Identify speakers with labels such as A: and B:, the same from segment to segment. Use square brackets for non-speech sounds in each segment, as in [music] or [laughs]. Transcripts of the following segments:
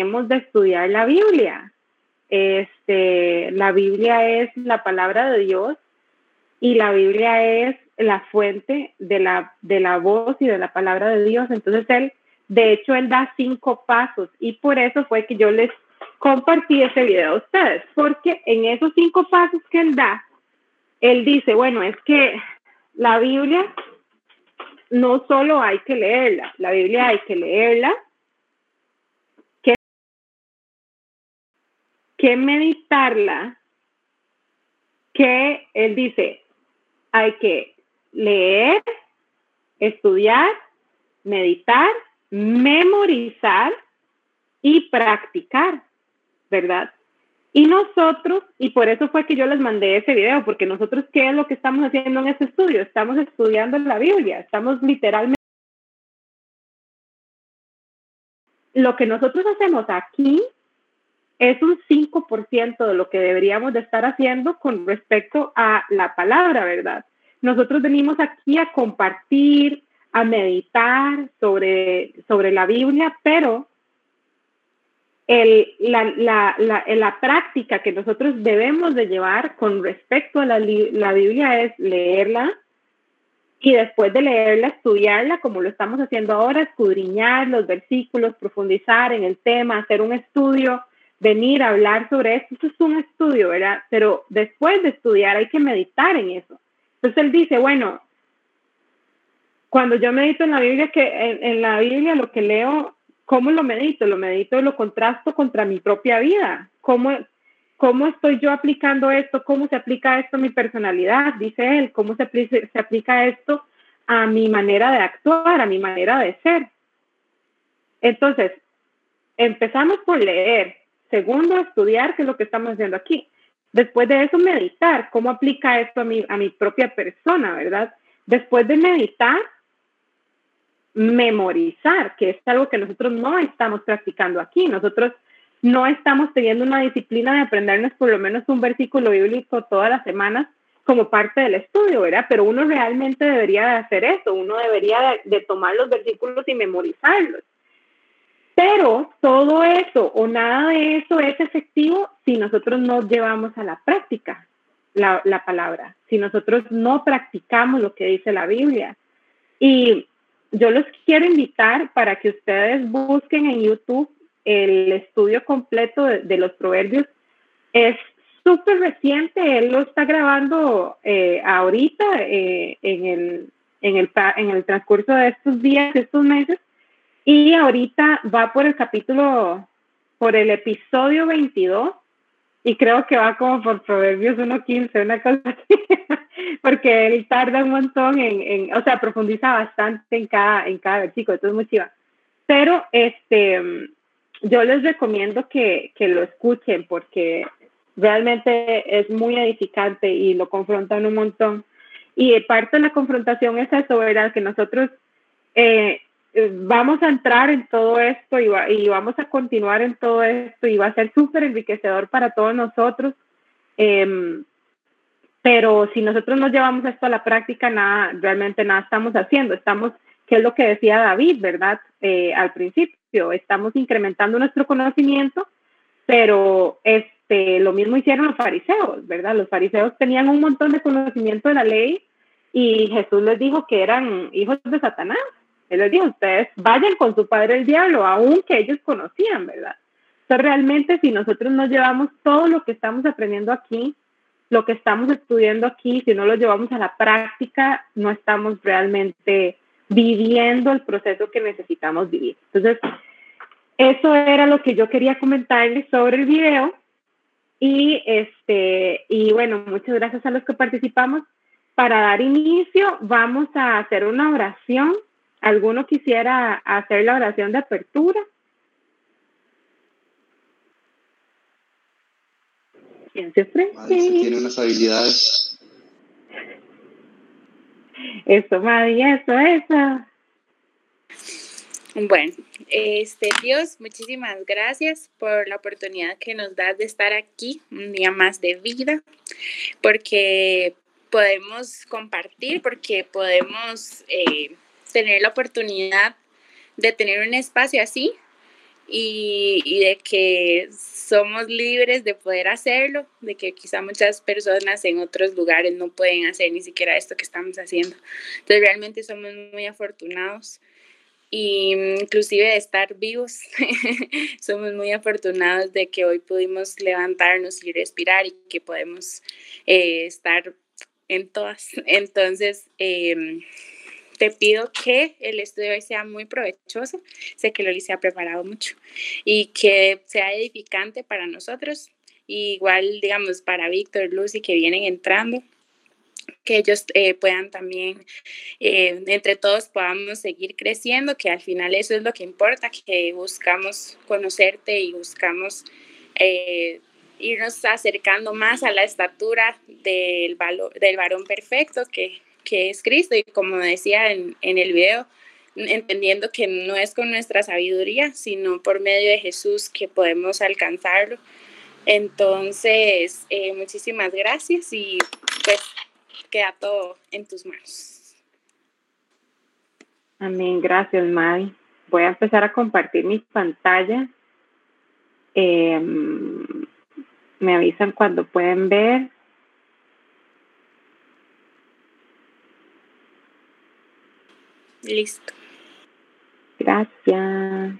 A: hemos de estudiar la Biblia. Este, la Biblia es la palabra de Dios y la Biblia es la fuente de la, de la voz y de la palabra de Dios. Entonces él, de hecho, él da cinco pasos y por eso fue que yo les compartí ese video a ustedes, porque en esos cinco pasos que él da, él dice, bueno, es que la Biblia no solo hay que leerla, la Biblia hay que leerla, que meditarla, que él dice, hay que leer, estudiar, meditar, memorizar y practicar, ¿verdad? Y nosotros, y por eso fue que yo les mandé ese video, porque nosotros, ¿qué es lo que estamos haciendo en este estudio? Estamos estudiando la Biblia, estamos literalmente... Lo que nosotros hacemos aquí es un 5% de lo que deberíamos de estar haciendo con respecto a la palabra, ¿verdad? Nosotros venimos aquí a compartir, a meditar sobre, sobre la Biblia, pero el, la, la, la, la, práctica que nosotros debemos de llevar con respecto a la, la Biblia es leerla y después de leerla, estudiarla como lo estamos haciendo ahora, escudriñar los versículos, profundizar en el tema, hacer un estudio, venir a hablar sobre esto. Eso es un estudio, ¿verdad? Pero después de estudiar hay que meditar en eso. Entonces él dice, bueno, cuando yo medito en la Biblia, que en, la Biblia lo que leo ¿Cómo lo medito? Lo medito lo contrasto contra mi propia vida. ¿Cómo, ¿Cómo estoy yo aplicando esto? ¿Cómo se aplica esto a mi personalidad? Dice él. ¿Cómo se aplica esto a mi manera de actuar, a mi manera de ser? Entonces, empezamos por leer. Segundo, estudiar, que es lo que estamos haciendo aquí. Después de eso, meditar. ¿Cómo aplica esto a mi, a mi propia persona, verdad? Después de meditar, memorizar, que es algo que nosotros no estamos practicando aquí. Nosotros no estamos teniendo una disciplina de aprendernos por lo menos un versículo bíblico todas las semanas como parte del estudio, ¿verdad? Pero uno realmente debería de hacer eso, uno debería de, tomar los versículos y memorizarlos. Pero todo eso o nada de eso es efectivo si nosotros no llevamos a la práctica la, la palabra, si nosotros no practicamos lo que dice la Biblia. Y yo los quiero invitar para que ustedes busquen en YouTube el estudio completo de, los proverbios. Es súper reciente, él lo está grabando eh, ahorita eh, en, el, en, el, en el transcurso de estos días, de estos meses, y ahorita va por el capítulo, por el episodio 22 y creo que va como por Proverbios 1.15, una cosa [laughs] así, porque él tarda un montón en, en, o sea, profundiza bastante en cada, en cada versículo, entonces muy chiva. Pero este, yo les recomiendo que, que lo escuchen porque realmente es muy edificante y lo confrontan un montón. Y parte de la confrontación es eso, ¿verdad? Que nosotros eh, vamos a entrar en todo esto y, y, vamos a continuar en todo esto y va a ser súper enriquecedor para todos nosotros. Em, pero si nosotros no llevamos esto a la práctica, nada, realmente nada estamos haciendo. Estamos, que es lo que decía David, ¿verdad? Eh, al principio, estamos incrementando nuestro conocimiento, pero este, lo mismo hicieron los fariseos, ¿verdad? Los fariseos tenían un montón de conocimiento de la ley y Jesús les dijo que eran hijos de Satanás él les dijo, ustedes vayan con su padre el diablo, aunque ellos conocían, ¿verdad? Entonces, realmente, si nosotros no llevamos todo lo que estamos aprendiendo aquí, lo que estamos estudiando aquí, si no lo llevamos a la práctica, no estamos realmente viviendo el proceso que necesitamos vivir. Entonces, eso era lo que yo quería comentarles sobre el video. Y, este, y bueno, muchas gracias a los que participamos. Para dar inicio, vamos a hacer una oración ¿Alguno quisiera hacer la oración de apertura? ¿Quién se ofrece?
B: tiene unas habilidades.
A: Eso, Madi, eso, eso.
C: Bueno, este Dios, muchísimas gracias por la oportunidad que nos das de estar aquí un día más de vida, porque podemos compartir, porque podemos eh, tener la oportunidad de tener un espacio así y, y, de que somos libres de poder hacerlo, de que quizá muchas personas en otros lugares no pueden hacer ni siquiera esto que estamos haciendo. Entonces realmente somos muy afortunados y inclusive de estar vivos. [laughs] Somos muy afortunados de que hoy pudimos levantarnos y respirar y que podemos eh, estar en todas. [laughs] Entonces, em, te pido que el estudio hoy sea muy provechoso. Sé que Loli se ha preparado mucho y que sea edificante para nosotros. igual, digamos, para Víctor, Lucy, que vienen entrando que ellos eh, puedan también, eh, entre todos podamos seguir creciendo, que al final eso es lo que importa, que buscamos conocerte y buscamos eh, irnos acercando más a la estatura del, valor, del varón perfecto que, que es Cristo. Y como decía en, el video, entendiendo que no es con nuestra sabiduría, sino por medio de Jesús que podemos alcanzarlo. Entonces, muchísimas gracias y pues queda todo en tus manos.
A: Amén, gracias Mari. Voy a empezar a compartir mis pantallas. Em, me avisan cuando pueden ver.
C: Listo.
A: Gracias.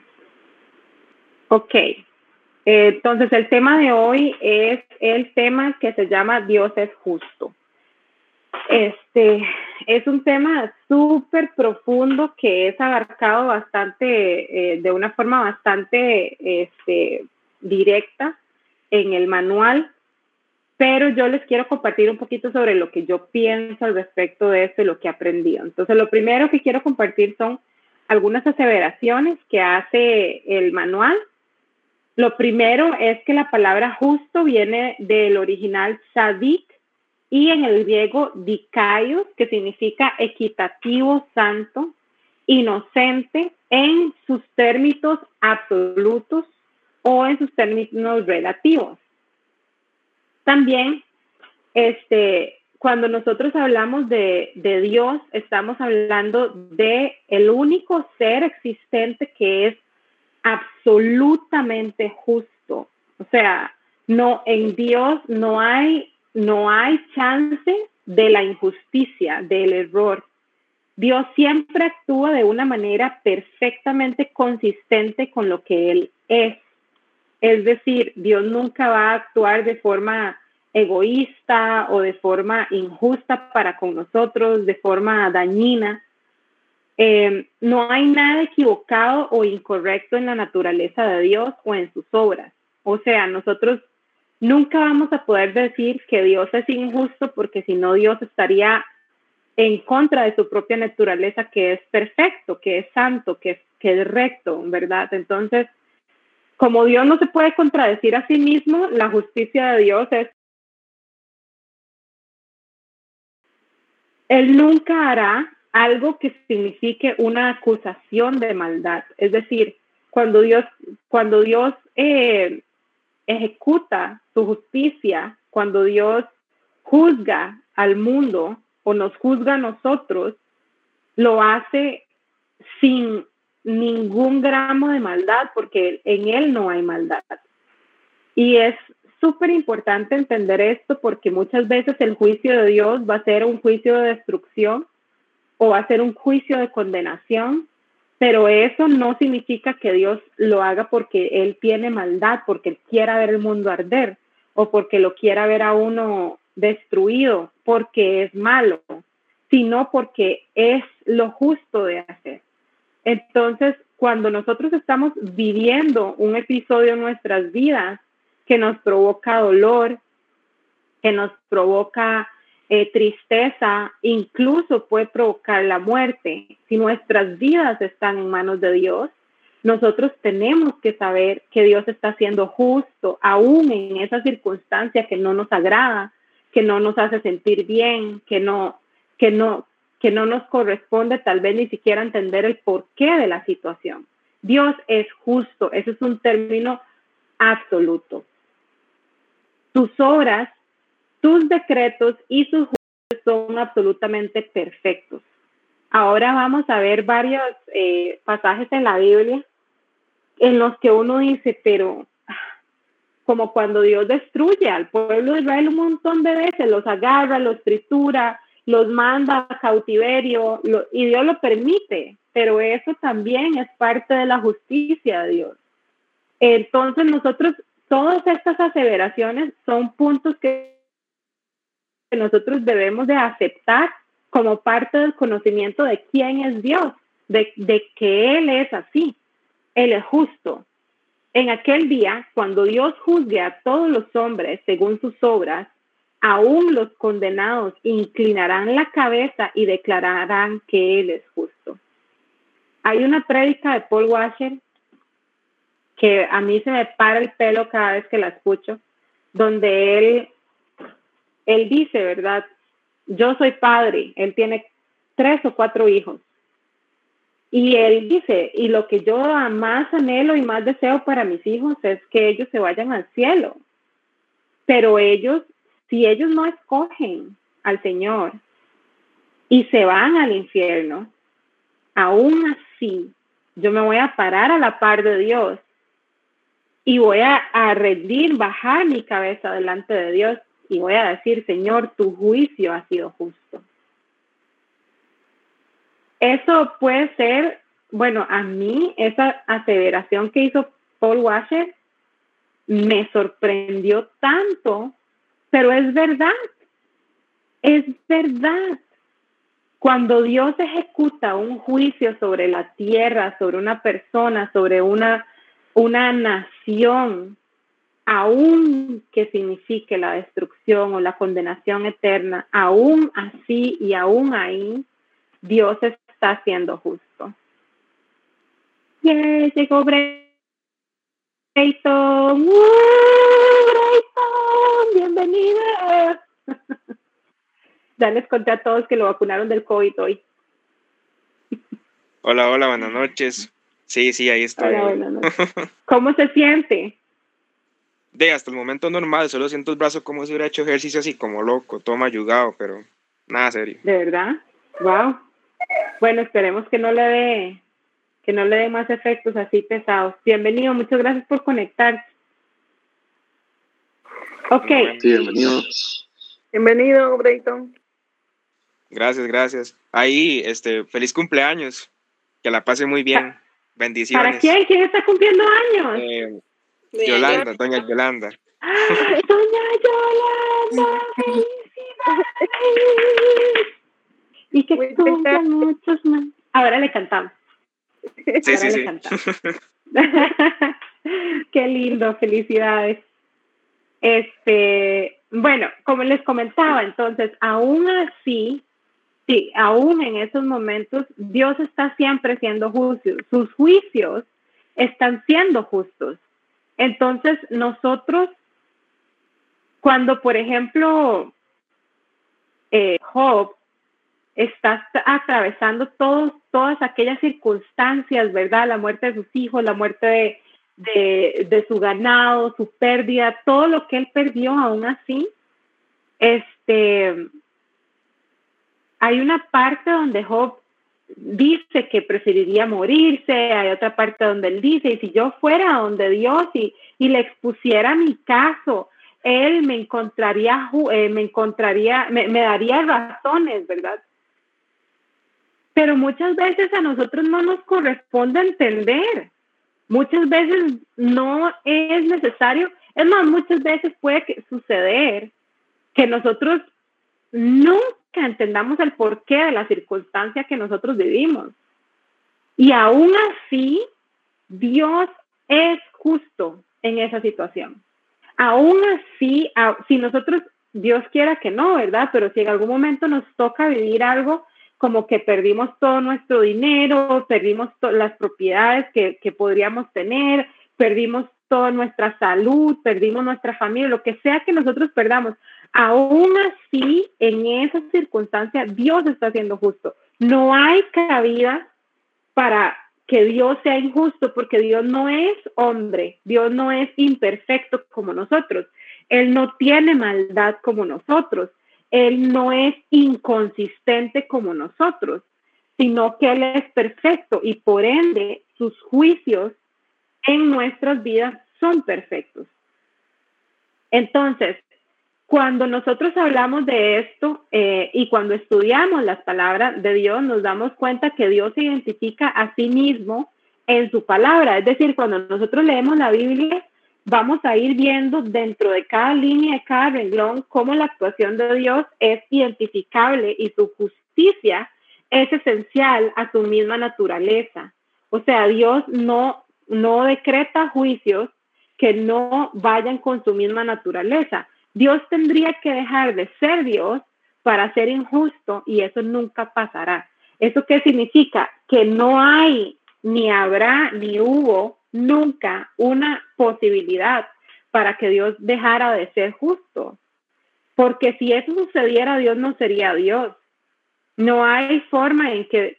A: Ok. entonces el tema de hoy es el tema que se llama Dios es justo. Este es un tema súper profundo que es abarcado bastante, eh, de una forma bastante este, directa en el manual, pero yo les quiero compartir un poquito sobre lo que yo pienso al respecto de esto y lo que he aprendido. Entonces, lo primero que quiero compartir son algunas aseveraciones que hace el manual. Lo primero es que la palabra justo viene del original sadik, y en el griego dikaios, que significa equitativo, santo, inocente en sus términos absolutos o en sus términos relativos. También, este, cuando nosotros hablamos de, de Dios, estamos hablando de el único ser existente que es absolutamente justo. O sea, no, en Dios no hay no hay chance de la injusticia, del error. Dios siempre actúa de una manera perfectamente consistente con lo que Él es. Es decir, Dios nunca va a actuar de forma egoísta o de forma injusta para con nosotros, de forma dañina. Eh, no hay nada equivocado o incorrecto en la naturaleza de Dios o en sus obras. O sea, nosotros Nunca vamos a poder decir que Dios es injusto porque si no Dios estaría en contra de su propia naturaleza que es perfecto, que es santo, que es, que es recto, ¿verdad? Entonces, como Dios no se puede contradecir a sí mismo, la justicia de Dios es... Él nunca hará algo que signifique una acusación de maldad. Es decir, cuando Dios, cuando Dios eh, ejecuta su justicia, cuando Dios juzga al mundo o nos juzga a nosotros, lo hace sin ningún gramo de maldad, porque en Él no hay maldad. Y es súper importante entender esto porque muchas veces el juicio de Dios va a ser un juicio de destrucción o va a ser un juicio de condenación pero eso no significa que Dios lo haga porque Él tiene maldad, porque Él quiera ver el mundo arder o porque lo quiera ver a uno destruido, porque es malo, sino porque es lo justo de hacer. Entonces, cuando nosotros estamos viviendo un episodio en nuestras vidas que nos provoca dolor, que nos provoca eh, tristeza, incluso puede provocar la muerte. Si nuestras vidas están en manos de Dios, nosotros tenemos que saber que Dios está siendo justo, aún en esa circunstancia que no nos agrada, que no nos hace sentir bien, que no, que no, que no nos corresponde tal vez ni siquiera entender el porqué de la situación. Dios es justo, ese es un término absoluto. Tus obras sus decretos y sus juicios son absolutamente perfectos. Ahora vamos a ver varios eh, pasajes en la Biblia en los que uno dice, pero como cuando Dios destruye al pueblo de Israel un montón de veces, los agarra, los tritura, los manda a cautiverio, y Dios lo permite, pero eso también es parte de la justicia de Dios. Entonces nosotros, todas estas aseveraciones son puntos que nosotros debemos de aceptar como parte del conocimiento de quién es Dios, de, de que Él es así, Él es justo. En aquel día, cuando Dios juzgue a todos los hombres según sus obras, aún los condenados inclinarán la cabeza y declararán que Él es justo. Hay una prédica de Paul Washer que a mí se me para el pelo cada vez que la escucho, donde él, él dice, ¿verdad? Yo soy padre, él tiene tres o cuatro hijos. Y él dice, y lo que yo más anhelo y más deseo para mis hijos es que ellos se vayan al cielo. Pero ellos si ellos no escogen al Señor y se van al infierno, aún así yo me voy a parar a la par de Dios y voy a, a rendir, bajar mi cabeza delante de Dios y voy a decir, Señor, tu juicio ha sido justo. Eso puede ser, bueno, a mí esa aseveración que hizo Paul Washer me sorprendió tanto pero es verdad, es verdad. Cuando Dios ejecuta un juicio sobre la tierra, sobre una persona, sobre una, una nación, aún que signifique la destrucción o la condenación eterna, aún así y aún ahí, Dios está siendo justo. Yeah, llegó Brayton. bienvenida. [laughs] ya les conté a todos que lo vacunaron del COVID hoy.
D: Hola, hola, buenas noches. Sí, sí, ahí estoy.
A: ¿Cómo se siente?
D: De hasta el momento normal, solo siento el brazo como si hubiera hecho ejercicio así como loco, todo mayugado, pero nada serio.
A: ¿De verdad? Wow. Bueno, esperemos que no le dé que no le dé más efectos así pesados. Bienvenido, muchas gracias por conectarse. Ok.
B: bienvenido.
A: Bienvenido, Brayton.
D: Gracias, gracias. Ahí, este, feliz cumpleaños. Que la pase muy bien. Bendiciones.
A: ¿Para quién? ¿Quién está cumpliendo años?
D: Eh, Yolanda, doña Yolanda. [laughs]
A: doña Yolanda, Y que cumpla muchos más. Ahora le cantamos. [laughs]
D: Sí, sí,
A: sí. [laughs] Qué lindo, felicidades. Este, bueno, como les comentaba, entonces, aún así, sí, aún en esos momentos, Dios está siempre siendo justo. Sus juicios están siendo justos. Entonces, nosotros, cuando, por ejemplo, eh, Job está atravesando todos, todas aquellas circunstancias, ¿verdad? La muerte de sus hijos, la muerte de, de, su ganado, su pérdida, todo lo que él perdió aún así, este, hay una parte donde Job dice que preferiría morirse, hay otra parte donde él dice, y si yo fuera donde Dios y, y le expusiera mi caso, él me encontraría, eh, me encontraría, me daría razones, ¿verdad? Pero muchas veces a nosotros no nos corresponde entender Muchas veces no es necesario, es más, muchas veces puede suceder que nosotros nunca entendamos el porqué de la circunstancia que nosotros vivimos. Y aún así, Dios es justo en esa situación. Aún así, si nosotros, Dios quiera que no, ¿verdad? Pero si en algún momento nos toca vivir algo como que perdimos todo nuestro dinero, perdimos las propiedades que, que podríamos tener, perdimos toda nuestra salud, perdimos nuestra familia, lo que sea que nosotros perdamos. Aún así, en esa circunstancia, Dios está siendo justo. No hay cabida para que Dios sea injusto, porque Dios no es hombre, Dios no es imperfecto como nosotros, Él no tiene maldad como nosotros. Él no es inconsistente como nosotros, sino que Él es perfecto y por ende sus juicios en nuestras vidas son perfectos. Entonces, cuando nosotros hablamos de esto eh, y cuando estudiamos las palabras de Dios, nos damos cuenta que Dios se identifica a sí mismo en su palabra. Es decir, cuando nosotros leemos la Biblia, vamos a ir viendo dentro de cada línea, de cada renglón, cómo la actuación de Dios es identificable y su justicia es esencial a su misma naturaleza. O sea, Dios no, no decreta juicios que no vayan con su misma naturaleza. Dios tendría que dejar de ser Dios para ser injusto y eso nunca pasará. ¿Eso qué significa? Que no hay, ni habrá, ni hubo nunca una posibilidad para que Dios dejara de ser justo. Porque si eso sucediera, Dios no sería Dios. No hay forma en que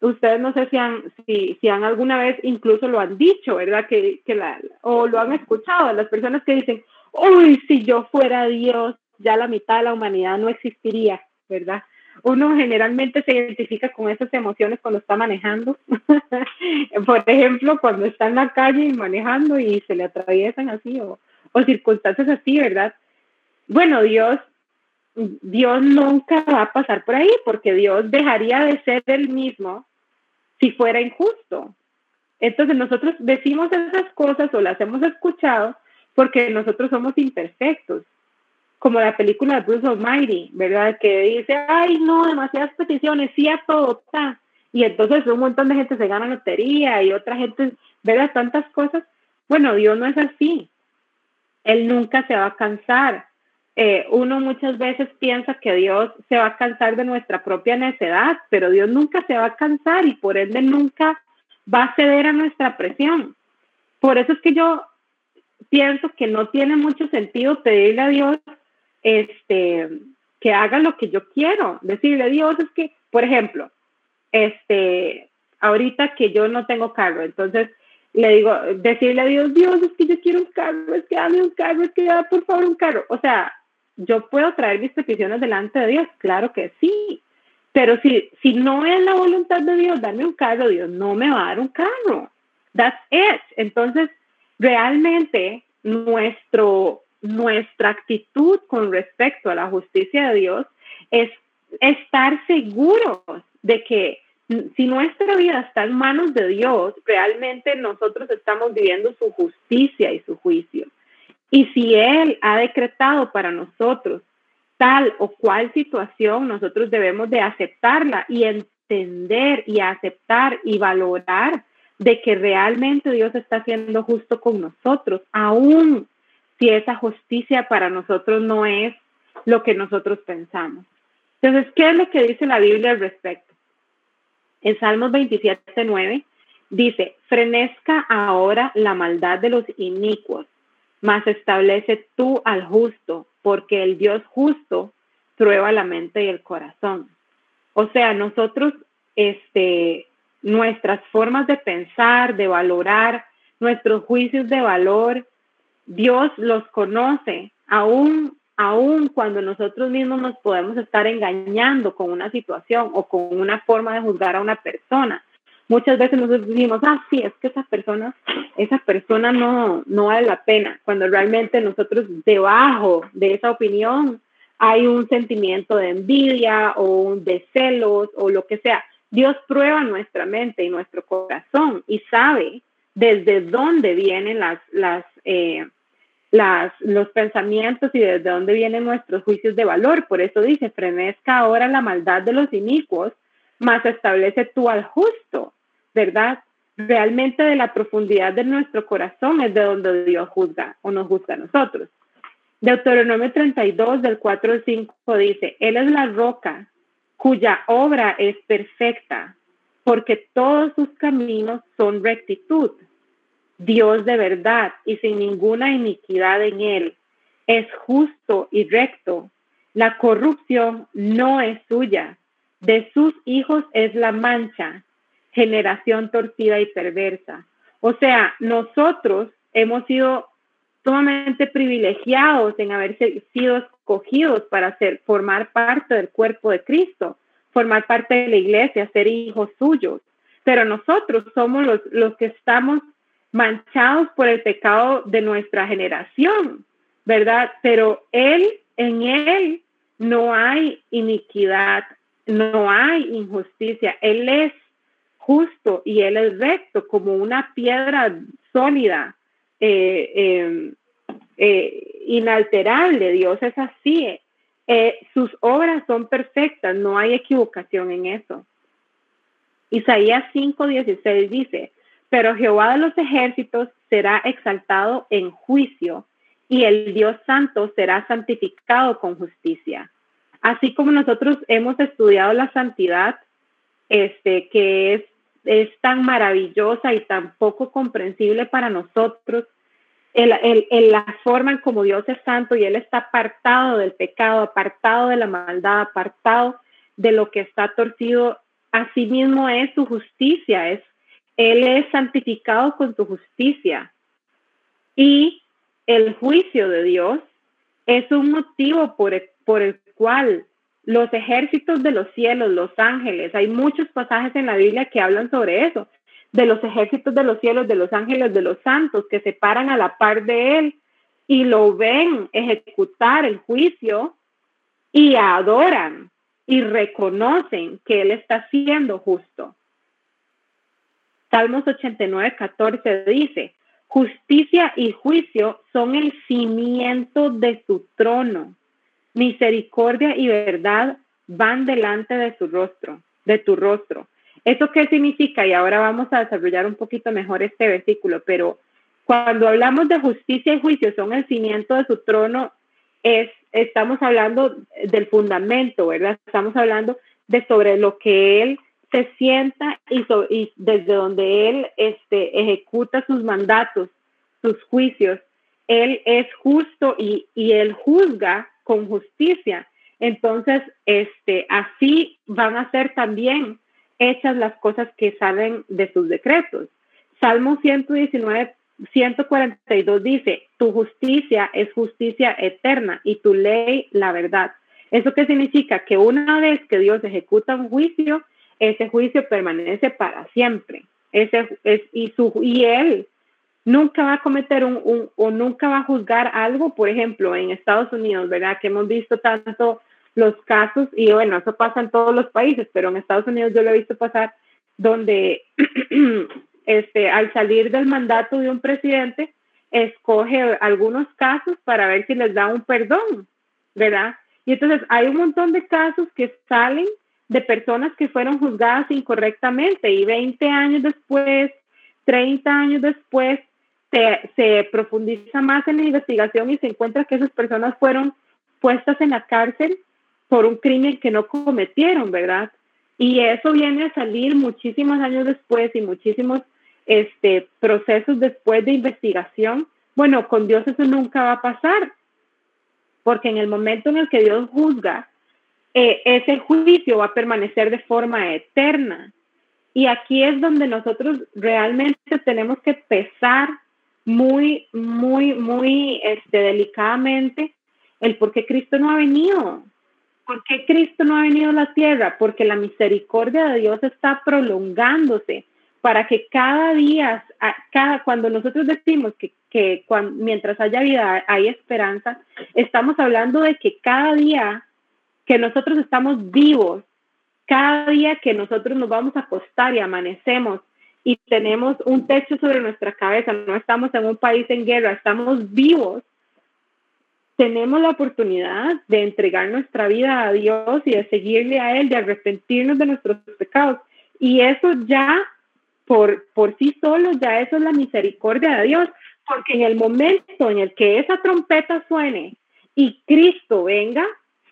A: ustedes no sé si han, si, si han alguna vez incluso lo han dicho, ¿verdad? Que, que la, o lo han escuchado, las personas que dicen, uy, si yo fuera Dios, ya la mitad de la humanidad no existiría, ¿verdad? Uno generalmente se identifica con esas emociones cuando está manejando. [laughs] Por ejemplo, cuando está en la calle manejando y se le atraviesan así o, o circunstancias así, ¿verdad? Bueno, Dios, Dios nunca va a pasar por ahí porque Dios dejaría de ser el mismo si fuera injusto. Entonces nosotros decimos esas cosas o las hemos escuchado porque nosotros somos imperfectos, como la película de Bruce Almighty, ¿verdad? Que dice, ay, no, demasiadas peticiones, sí a todo, está. Y entonces un montón de gente se gana lotería y otra gente, ¿verdad? Tantas cosas. Bueno, Dios no es así. Él nunca se va a cansar. Eh, uno muchas veces piensa que Dios se va a cansar de nuestra propia necedad, pero Dios nunca se va a cansar y por ende nunca va a ceder a nuestra presión. Por eso es que yo pienso que no tiene mucho sentido pedirle a Dios este, que haga lo que yo quiero. Decirle a Dios es que, por ejemplo, este, ahorita que yo no tengo carro, entonces le digo, decirle a Dios, Dios, es que yo quiero un carro, es que dame un carro, es que da por favor un carro. O sea, yo puedo traer mis peticiones delante de Dios, claro que sí. Pero si, si no es la voluntad de Dios darme un carro, Dios no me va a dar un carro. That's it. Entonces, realmente nuestro, nuestra actitud con respecto a la justicia de Dios es estar seguros de que si nuestra vida está en manos de Dios, realmente nosotros estamos viviendo su justicia y su juicio. Y si Él ha decretado para nosotros tal o cual situación, nosotros debemos de aceptarla y entender y aceptar y valorar de que realmente Dios está siendo justo con nosotros, aun si esa justicia para nosotros no es lo que nosotros pensamos. Entonces, ¿qué es lo que dice la Biblia al respecto? En Salmos 27, 9 dice, frenezca ahora la maldad de los inicuos, mas establece tú al justo, porque el Dios justo prueba la mente y el corazón. O sea, nosotros este, nuestras formas de pensar, de valorar, nuestros juicios de valor, Dios los conoce, aún, aún cuando nosotros mismos nos podemos estar engañando con una situación o con una forma de juzgar a una persona. Muchas veces nosotros decimos, ah, sí, es que esa persona, esa persona no, no vale la pena, cuando realmente nosotros debajo de esa opinión hay un sentimiento de envidia o de celos o lo que sea. Dios prueba nuestra mente y nuestro corazón y sabe desde dónde vienen eh, los pensamientos y desde dónde vienen nuestros juicios de valor. Por eso dice, frenezca ahora la maldad de los inicuos, más establece tú al justo, ¿verdad? Realmente de la profundidad de nuestro corazón es de donde Dios juzga o nos juzga a nosotros. Deuteronomio 32 del 4 al 5 dice, Él es la roca cuya obra es perfecta, porque todos sus caminos son rectitud. Dios de verdad y sin ninguna iniquidad en él. Es justo y recto. La corrupción no es suya. De sus hijos es la mancha, generación torcida y perversa. O sea, nosotros hemos sido sumamente privilegiados en haber sido escogidos para ser, formar parte del cuerpo de Cristo, formar parte de la iglesia, ser hijos suyos. Pero nosotros somos los, los que estamos manchados por el pecado de nuestra generación, ¿verdad? Pero Él, en Él no hay iniquidad, no hay injusticia. Él es justo y Él es recto como una piedra sólida, eh, em, eh, inalterable. Dios es así. Eh, sus obras son perfectas, no hay equivocación en eso. Isaías 5:16 dice, pero Jehová de los ejércitos será exaltado en juicio y el Dios santo será santificado con justicia. Así como nosotros hemos estudiado la santidad, este, que es, es tan maravillosa y tan poco comprensible para nosotros, el, la forma como Dios es santo y Él está apartado del pecado, apartado de la maldad, apartado de lo que está torcido, así mismo es su justicia, es, Él es santificado con su justicia. Y el juicio de Dios es un motivo por por el cual los ejércitos de los cielos, los ángeles, hay muchos pasajes en la Biblia que hablan sobre eso, de los ejércitos de los cielos, de los ángeles, de los santos, que se paran a la par de él y lo ven ejecutar el juicio y adoran y reconocen que él está siendo justo. Salmos 89, 14 dice, Justicia y juicio son el cimiento de su trono. Misericordia y verdad van delante de su rostro, de tu rostro. ¿Eso qué significa? Y ahora vamos a desarrollar un poquito mejor este versículo, pero cuando hablamos de justicia y juicio son el cimiento de su trono, es, estamos hablando del fundamento, ¿verdad? Estamos hablando de sobre lo que él se sienta y, y desde donde Él este, ejecuta sus mandatos, sus juicios. Él es justo y, y Él juzga con justicia. Entonces, este, así van a ser también hechas las cosas que salen de sus decretos. Salmo 119, 142 dice, tu justicia es justicia eterna y tu ley la verdad. ¿Eso qué significa? Que una vez que Dios ejecuta un juicio, ese juicio permanece para siempre. Ese es, y, su, y él nunca va a cometer un, un, o nunca va a juzgar algo, por ejemplo, en Estados Unidos, ¿verdad? Que hemos visto tanto los casos, y bueno, eso pasa en todos los países, pero en Estados Unidos yo lo he visto pasar, donde [clears throat] este, al salir del mandato de un presidente, escoge algunos casos para ver si les da un perdón, ¿verdad? Y entonces hay un montón de casos que salen de personas que fueron juzgadas incorrectamente y 20 años después, 30 años después, se, se, profundiza más en la investigación y se encuentra que esas personas fueron puestas en la cárcel por un crimen que no cometieron, ¿verdad? Y eso viene a salir muchísimos años después y muchísimos este, procesos después de investigación. Bueno, con Dios eso nunca va a pasar, porque en el momento en el que Dios juzga, eh, ese juicio va a permanecer de forma eterna. Y aquí es donde nosotros realmente tenemos que pesar muy, muy, muy este, delicadamente el por qué Cristo no ha venido. ¿Por qué Cristo no ha venido a la tierra? Porque la misericordia de Dios está prolongándose para que cada día, cada, cuando nosotros decimos que, que mientras haya vida hay esperanza, estamos hablando de que cada día que nosotros estamos vivos, cada día que nosotros nos vamos a acostar y amanecemos y tenemos un techo sobre nuestra cabeza, no estamos en un país en guerra, estamos vivos, tenemos la oportunidad de entregar nuestra vida a Dios y de seguirle a Él, de arrepentirnos de nuestros pecados. Y eso ya, por, por sí solo, ya eso es la misericordia de Dios, porque en el momento en el que esa trompeta suene y Cristo venga,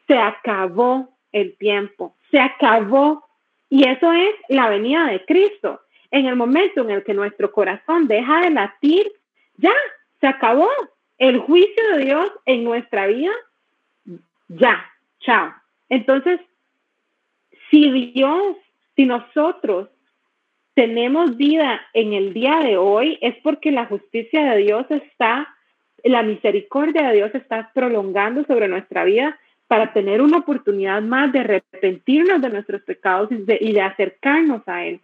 A: se acabó el tiempo, se acabó. Y eso es la venida de Cristo. En el momento en el que nuestro corazón deja de latir, ya, se acabó. El juicio de Dios en nuestra vida, ya, chao. Entonces, si Dios, si nosotros tenemos vida en el día de hoy, es porque la justicia de Dios está, la misericordia de Dios está prolongando sobre nuestra vida para tener una oportunidad más de arrepentirnos de nuestros pecados y de, acercarnos a Él.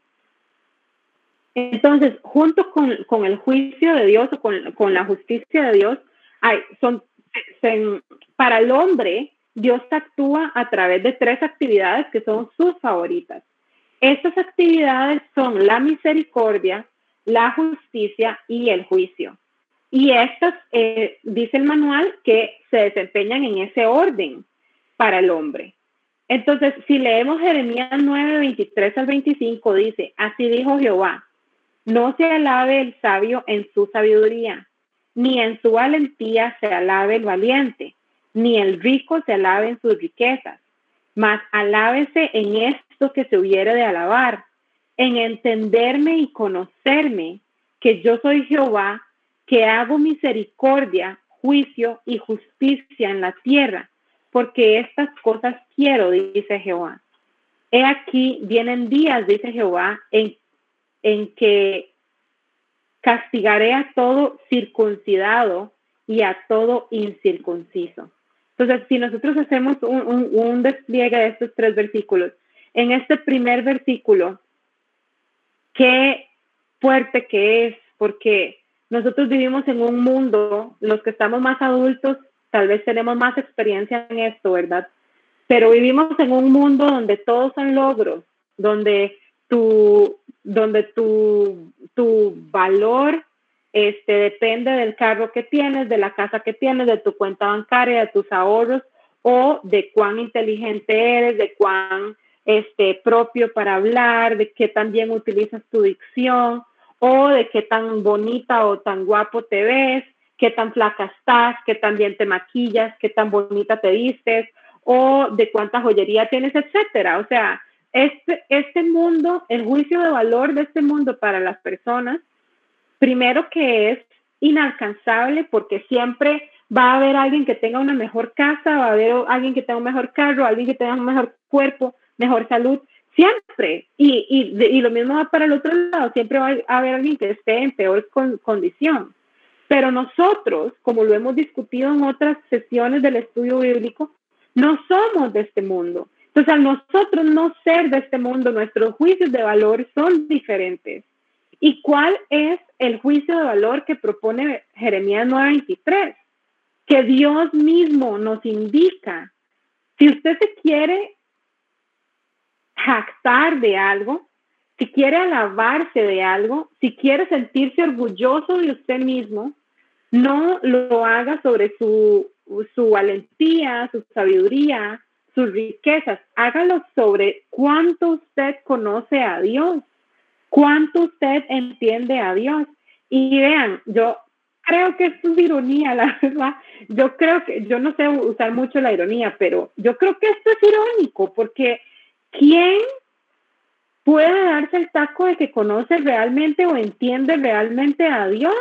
A: Entonces, junto con, con el juicio de Dios o con, con la justicia de Dios, hay, son, para el hombre, Dios actúa a través de tres actividades que son sus favoritas. Estas actividades son la misericordia, la justicia y el juicio. Y estas, eh, dice el manual, que se desempeñan en ese orden para el hombre. Entonces, si leemos Jeremías 9, 23 al 25, dice, así dijo Jehová, no se alabe el sabio en su sabiduría, ni en su valentía se alabe el valiente, ni el rico se alabe en sus riquezas, mas alábese en esto que se hubiere de alabar, en entenderme y conocerme, que yo soy Jehová, que hago misericordia, juicio y justicia en la tierra, porque estas cosas quiero, dice Jehová. He aquí, vienen días, dice Jehová, en, en que castigaré a todo circuncidado y a todo incircunciso. Entonces, si nosotros hacemos un, despliegue de estos tres versículos, en este primer versículo, qué fuerte que es, porque nosotros vivimos en un mundo, los que estamos más adultos, tal vez tenemos más experiencia en esto, ¿verdad? Pero vivimos en un mundo donde todos son logros, donde tu, donde tu, tu valor este, depende del carro que tienes, de la casa que tienes, de tu cuenta bancaria, de tus ahorros o de cuán inteligente eres, de cuán este, propio para hablar, de qué tan bien utilizas tu dicción o de qué tan bonita o tan guapo te ves, qué tan flaca estás, qué tan bien te maquillas, qué tan bonita te vistes o de cuánta joyería tienes, etcétera. O sea, este, este mundo, el juicio de valor de este mundo para las personas, primero que es inalcanzable porque siempre va a haber alguien que tenga una mejor casa, va a haber alguien que tenga un mejor carro, alguien que tenga un mejor cuerpo, mejor salud, siempre. Y, y, y lo mismo va para el otro lado, siempre va a haber alguien que esté en peor condición. Pero nosotros, como lo hemos discutido en otras sesiones del estudio bíblico, no somos de este mundo. Entonces, al nosotros no ser de este mundo, nuestros juicios de valor son diferentes. ¿Y cuál es el juicio de valor que propone Jeremías 9:23? Que Dios mismo nos indica, si usted se quiere jactar de algo, si quiere alabarse de algo, si quiere sentirse orgulloso de usted mismo, no lo haga sobre su, su valentía, su sabiduría, sus riquezas. Hágalo sobre cuánto usted conoce a Dios, cuánto usted entiende a Dios. Y vean, yo creo que esto es ironía, [laughs] la verdad. Yo creo que, yo no sé usar mucho la ironía, pero yo creo que esto es irónico porque ¿quién puede darse el taco de que conoce realmente o entiende realmente a Dios?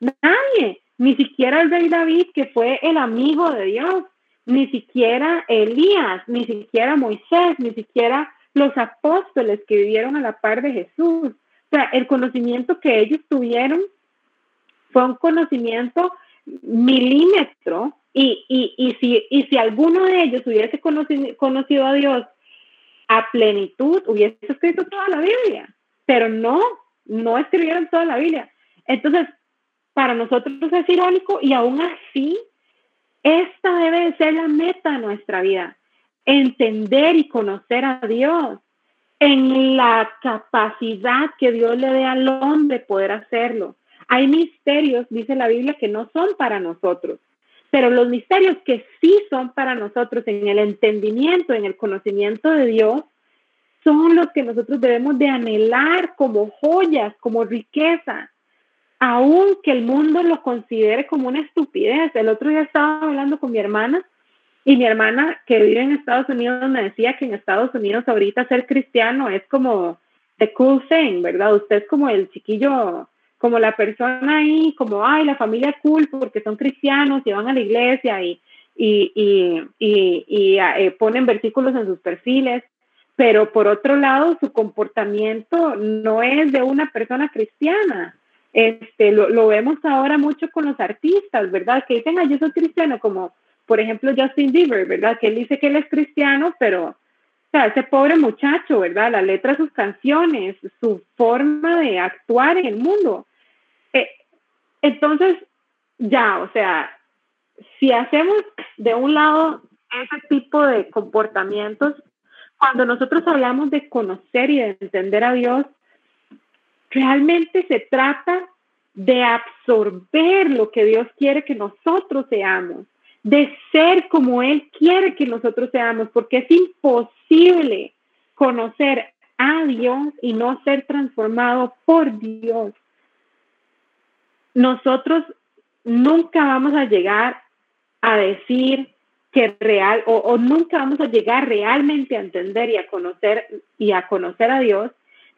A: Nadie, ni siquiera el rey David, que fue el amigo de Dios, ni siquiera Elías, ni siquiera Moisés, ni siquiera los apóstoles que vivieron a la par de Jesús. O sea, el conocimiento que ellos tuvieron fue un conocimiento milímetro y, y, y, si, y si alguno de ellos hubiese conocido, conocido a Dios a plenitud, hubiese escrito toda la Biblia, pero no, no escribieron toda la Biblia. Entonces, para nosotros es irónico y aún así, esta debe de ser la meta de nuestra vida, entender y conocer a Dios en la capacidad que Dios le dé al hombre poder hacerlo. Hay misterios, dice la Biblia, que no son para nosotros, pero los misterios que sí son para nosotros en el entendimiento, en el conocimiento de Dios, son los que nosotros debemos de anhelar como joyas, como riqueza, aunque el mundo lo considere como una estupidez. El otro día estaba hablando con mi hermana y mi hermana que vive en Estados Unidos me decía que en Estados Unidos ahorita ser cristiano es como the cool thing, ¿verdad? Usted es como el chiquillo como la persona ahí, como, ay, la familia cool porque son cristianos y van a la iglesia y, y, y, y, eh, ponen versículos en sus perfiles, pero por otro lado su comportamiento no es de una persona cristiana. Este, lo, lo vemos ahora mucho con los artistas, ¿verdad? Que dicen, ay, yo soy cristiano, como por ejemplo Justin Bieber, ¿verdad? Que él dice que él es cristiano, pero O sea, ese pobre muchacho, ¿verdad? La letra de sus canciones, su forma de actuar en el mundo. Eh, entonces, ya, o sea, si hacemos de un lado ese tipo de comportamientos, cuando nosotros hablamos de conocer y de entender a Dios, realmente se trata de absorber lo que Dios quiere que nosotros seamos, de ser como Él quiere que nosotros seamos, porque es imposible conocer a Dios y no ser transformado por Dios. Nosotros nunca vamos a llegar a decir que real o, o, nunca vamos a llegar realmente a entender y a conocer y a conocer a Dios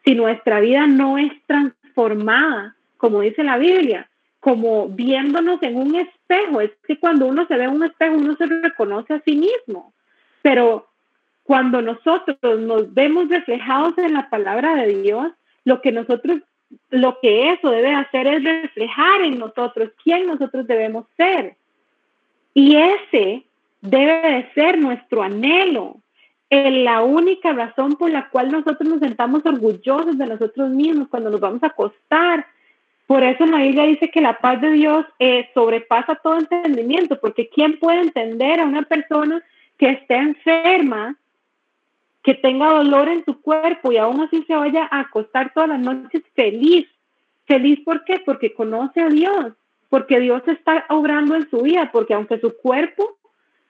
A: si nuestra vida no es transformada, como dice la Biblia, como viéndonos en un espejo. Es que cuando uno se ve en un espejo, uno se reconoce a sí mismo. Pero cuando nosotros nos vemos reflejados en la palabra de Dios, lo que nosotros, lo que eso debe hacer es reflejar en nosotros quién nosotros debemos ser. Y ese debe de ser nuestro anhelo, la única razón por la cual nosotros nos sentamos orgullosos de nosotros mismos cuando nos vamos a acostar. Por eso la Biblia dice que la paz de Dios eh, sobrepasa todo entendimiento, porque ¿quién puede entender a una persona que esté enferma, que tenga dolor en su cuerpo y aún así se vaya a acostar todas las noches feliz? ¿Feliz por qué? Porque conoce a Dios, porque Dios está obrando en su vida, porque aunque su cuerpo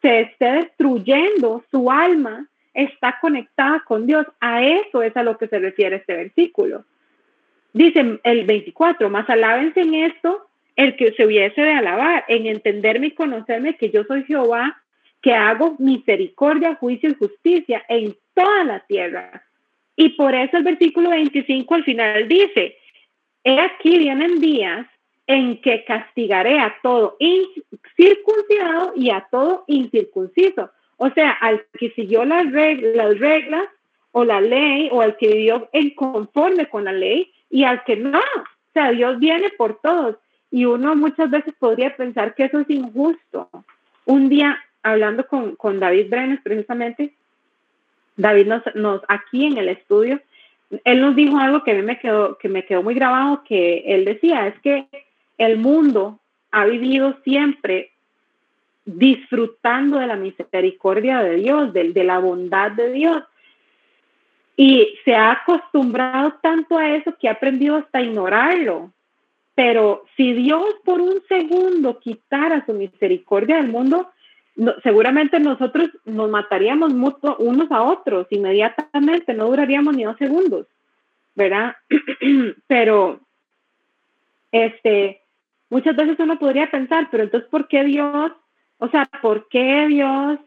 A: se esté destruyendo, su alma está conectada con Dios. A eso es a lo que se refiere este versículo. Dice el 24, más alábense en esto el que se hubiese de alabar, en entenderme y conocerme que yo soy Jehová, que hago misericordia, juicio y justicia en toda la tierra. Y por eso el versículo 25 al final dice, he aquí vienen días en que castigaré a todo circuncidado y a todo incircunciso. O sea, al que siguió las reglas, las reglas o la ley, o al que vivió en conforme con la ley, y al que no. O sea, Dios viene por todos. Y uno muchas veces podría pensar que eso es injusto. Un día, hablando con, con David Brenes, precisamente, David nos, nos, aquí en el estudio, él nos dijo algo que a mí me quedó, que me quedó muy grabado, que él decía, es que el mundo ha vivido siempre disfrutando de la misericordia de Dios, de, la bondad de Dios. Y se ha acostumbrado tanto a eso que ha aprendido hasta ignorarlo. Pero si Dios por un segundo quitara su misericordia del mundo, seguramente nosotros nos mataríamos mutuo, unos a otros inmediatamente, no duraríamos ni dos segundos, ¿verdad? [clears throat] Pero, este, muchas veces uno podría pensar, pero entonces, ¿por qué Dios, o sea, por qué Dios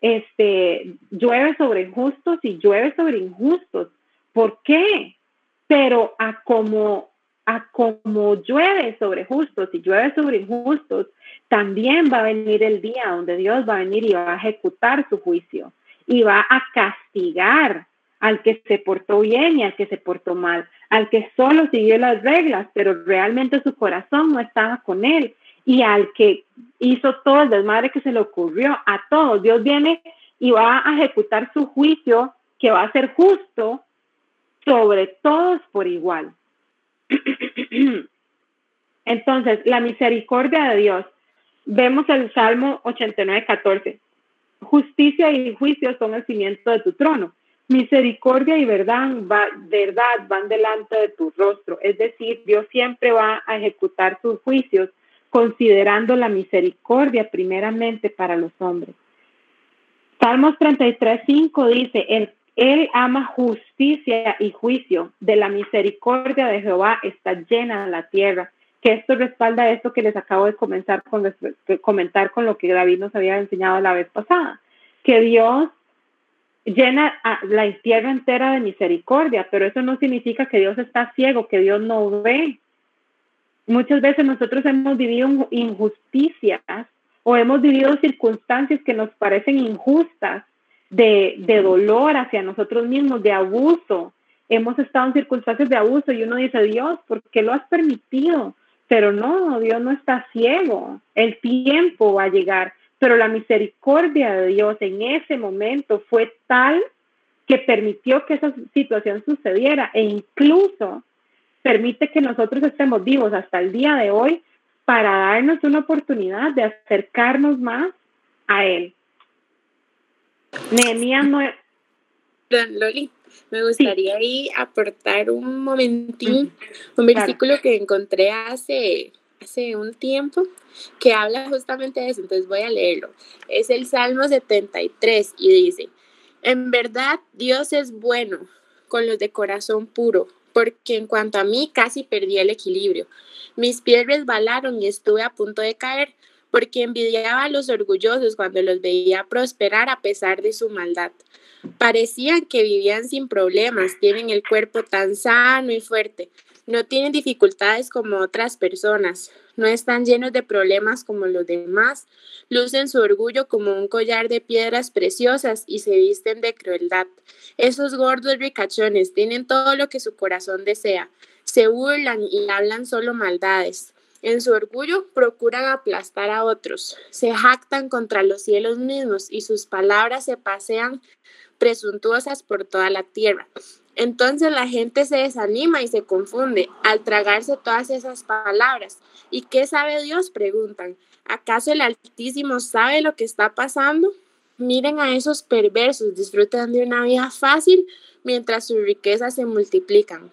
A: este, llueve sobre injustos y llueve sobre injustos? ¿Por qué? Pero a como, a como llueve sobre justos y llueve sobre injustos, también va a venir el día donde Dios va a venir y va a ejecutar su juicio y va a castigar al que se portó bien y al que se portó mal, al que solo siguió las reglas, pero realmente su corazón no estaba con él, y al que hizo todo el desmadre que se le ocurrió, a todos. Dios viene y va a ejecutar su juicio que va a ser justo sobre todos por igual. [clears throat] Entonces, la misericordia de Dios. Vemos el Salmo 89, 14. Justicia y juicio son el cimiento de tu trono misericordia y verdad, verdad van delante de tu rostro. Es decir, Dios siempre va a ejecutar sus juicios considerando la misericordia primeramente para los hombres. Salmos 33, 5 dice, él, él ama justicia y juicio, de la misericordia de Jehová está llena la tierra. Que esto respalda esto que les acabo de comenzar con, comentar con lo que David nos había enseñado la vez pasada. Que Dios llena la tierra entera de misericordia, pero eso no significa que Dios está ciego, que Dios no ve. Muchas veces nosotros hemos vivido injusticias o hemos vivido circunstancias que nos parecen injustas, de, de dolor hacia nosotros mismos, de abuso. Hemos estado en circunstancias de abuso y uno dice, Dios, ¿por qué lo has permitido? Pero no, Dios no está ciego. El tiempo va a llegar pero la misericordia de Dios en ese momento fue tal que permitió que esa situación sucediera e incluso permite que nosotros estemos vivos hasta el día de hoy para darnos una oportunidad de acercarnos más a Él. Nehemías no...
C: Loli, me gustaría ahí aportar un momentín, un versículo que encontré hace, hace un tiempo que habla justamente de eso, entonces voy a leerlo. Es el Salmo 73 y dice, en verdad Dios es bueno con los de corazón puro, porque en cuanto a mí casi perdí el equilibrio. Mis pies resbalaron y estuve a punto de caer, porque envidiaba a los orgullosos cuando los veía prosperar a pesar de su maldad. Parecían que vivían sin problemas, tienen el cuerpo tan sano y fuerte, no tienen dificultades como otras personas, no están llenos de problemas como los demás, lucen su orgullo como un collar de piedras preciosas y se visten de crueldad. Esos gordos ricachones tienen todo lo que su corazón desea, se burlan y hablan solo maldades. En su orgullo procuran aplastar a otros, se jactan contra los cielos mismos y sus palabras se pasean presuntuosas por toda la tierra. Entonces la gente se desanima y se confunde al tragarse todas esas palabras. ¿Y qué sabe Dios? Preguntan. ¿Acaso el Altísimo sabe lo que está pasando? Miren a esos perversos, disfrutan de una vida fácil mientras sus riquezas se multiplican.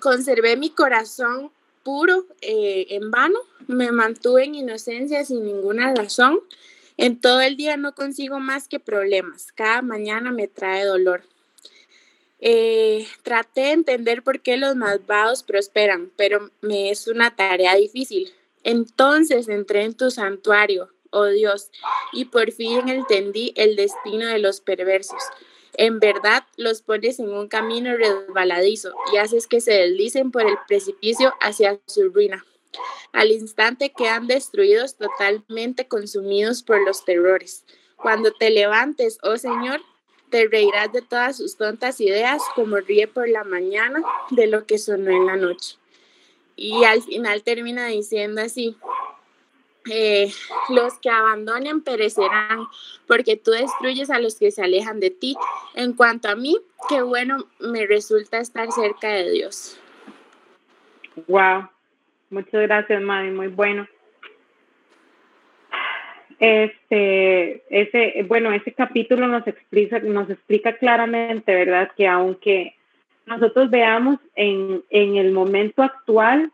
C: Conservé mi corazón puro eh, en vano, me mantuve en inocencia sin ninguna razón en todo el día no consigo más que problemas. Cada mañana me trae dolor. Eh, traté de entender por qué los malvados prosperan, pero me es una tarea difícil. Entonces entré en tu santuario, oh Dios, y por fin entendí el destino de los perversos. En verdad los pones en un camino resbaladizo y haces que se deslicen por el precipicio hacia su ruina. Al instante quedan destruidos totalmente consumidos por los terrores. Cuando te levantes, oh Señor, te reirás de todas sus tontas ideas como ríe por la mañana de lo que sonó en la noche. Y al final termina diciendo así, eh, los que abandonen perecerán, porque tú destruyes a los que se alejan de ti. En cuanto a mí, qué bueno me resulta estar cerca de Dios.
A: Wow, Muchas gracias, Madi, muy bueno. Este, ese, bueno, ese capítulo nos explica, nos explica claramente, ¿verdad? Que aunque nosotros veamos en, en el momento actual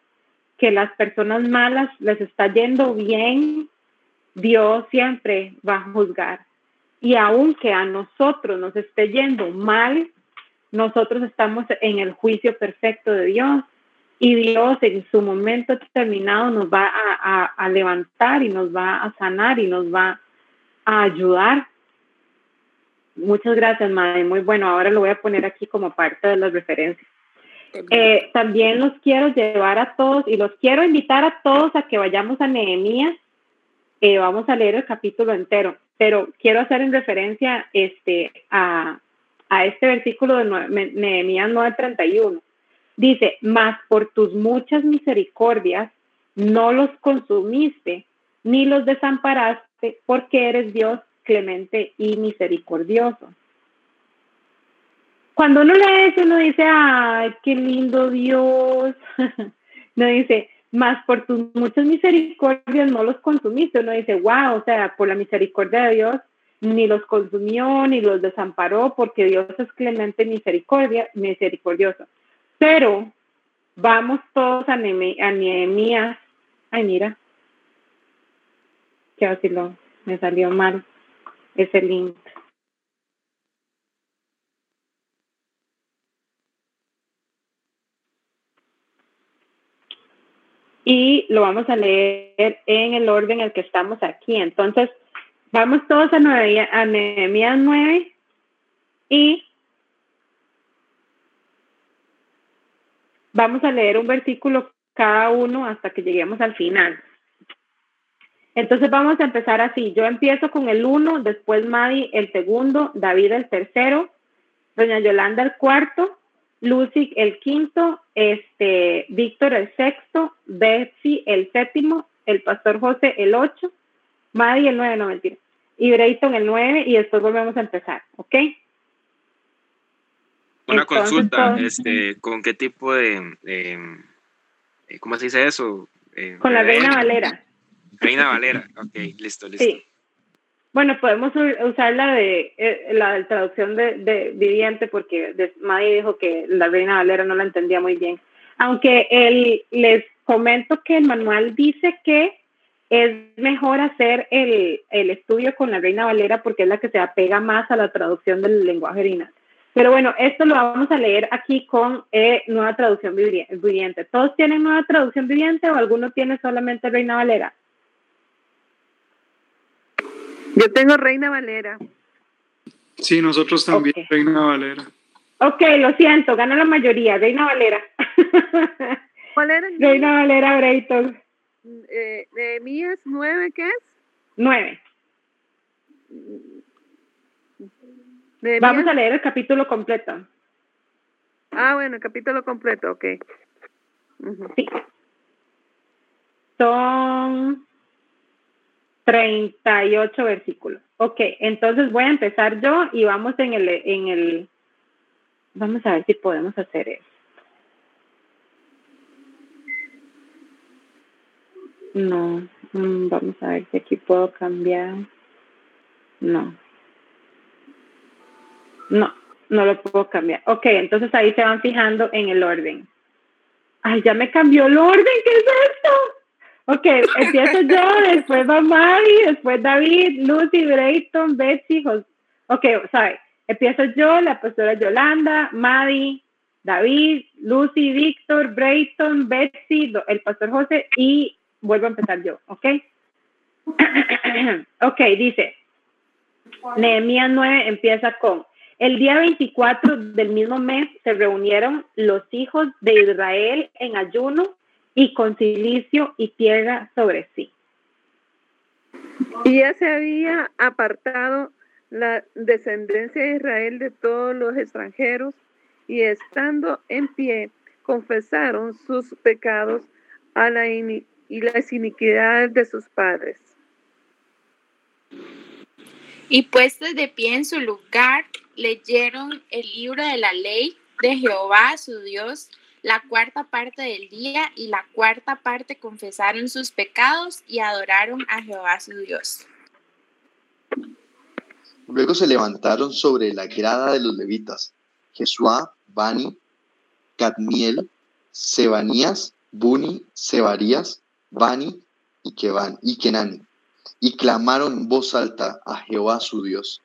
A: que las personas malas les está yendo bien, Dios siempre va a juzgar. Y aunque a nosotros nos esté yendo mal, nosotros estamos en el juicio perfecto de Dios y Dios en su momento determinado nos va a, levantar y nos va a sanar y nos va a ayudar. Muchas gracias, Madre. Muy bueno. Ahora lo voy a poner aquí como parte de las referencias. Eh, también los quiero llevar a todos y los quiero invitar a todos a que vayamos a Nehemías. Eh, vamos a leer el capítulo entero, pero quiero hacer en referencia este, a, a este versículo de Nehemías 9:31 Dice, mas por tus muchas misericordias no los consumiste, ni los desamparaste, porque eres Dios clemente y misericordioso. Cuando uno lee eso, uno dice, ay, qué lindo Dios. [laughs] no dice, más por tus muchas misericordias no los consumiste. Uno dice, wow, o sea, por la misericordia de Dios ni los consumió ni los desamparó, porque Dios es clemente misericordia, misericordioso. Pero vamos todos a, Nehemías. Ay, mira. Qué lo Me salió mal ese link. y lo vamos a leer en el orden en el que estamos aquí. Entonces, vamos todos a, a Nehemías 9 y Vamos a leer un versículo cada uno hasta que lleguemos al final. Entonces vamos a empezar así. Yo empiezo con el uno, después Madi el segundo, David el tercero, Doña Yolanda el cuarto, Lucy el quinto, este, Víctor el sexto, Betsy el séptimo, el pastor José el ocho, Madi el nueve, no mentira, y Brayton el nueve, y después volvemos a empezar, ¿ok?
D: Una consulta, este, ¿con qué tipo de, eh, ¿cómo se dice eso?
A: Eh, con la Reina Valera.
D: Reina Valera, ok, listo, listo. Sí.
A: Bueno, podemos usar la de eh, la traducción de, de viviente porque Maddy dijo que la Reina Valera no la entendía muy bien. Aunque él, les comento que el manual dice que es mejor hacer el, el, estudio con la Reina Valera porque es la que se apega más a la traducción del lenguaje original. Pero bueno, esto lo vamos a leer aquí con eh, nueva traducción viviente. ¿Todos tienen nueva traducción viviente o alguno tiene solamente Reina Valera?
E: Yo tengo Reina Valera.
F: Sí, nosotros también, Reina Valera.
A: Ok, lo siento, gana la mayoría, Reina Valera. [laughs]
E: ¿Cuál era?
A: Reina Valera Brayton.
E: Eh, Nehemías 9, ¿qué es?
A: 9. Vamos a leer el capítulo completo.
E: Ah, bueno, el capítulo completo, ok.
A: Sí. Son 38 versículos. Ok, entonces voy a empezar yo y vamos en el, en el, vamos a ver si podemos hacer eso. No, mm, vamos a ver si aquí puedo cambiar. No. No, no lo puedo cambiar. Ok, entonces ahí se van fijando en el orden. Ay, ya me cambió el orden, ¿qué es esto? Ok, empiezo yo, [laughs] después va Mari, después David, Lucy, Brayton, Betsy, José. Ok, ¿sabes? Empiezo yo, la pastora Yolanda, Maddie, David, Lucy, Víctor, Brayton, Betsy, el pastor José y vuelvo a empezar yo, ¿ok? [clears throat] ok, dice, Nehemías 9 empieza con, el día 24 del mismo mes se reunieron los hijos de Israel en ayuno y con silicio y tierra sobre sí.
E: Y ya se había apartado la descendencia de Israel de todos los extranjeros y estando en pie confesaron sus pecados a la y las iniquidades de sus padres.
C: Y puestos de pie en su lugar, leyeron el libro de la ley de Jehová, su Dios, la cuarta parte del día y la cuarta parte confesaron sus pecados y adoraron a Jehová, su Dios.
B: Luego se levantaron sobre la grada de los levitas, Jesuá, Bani, Cadmiel, Sebanías, Buni, Sebarías, Bani y, Keban, y Kenani, y clamaron en voz alta a Jehová su Dios.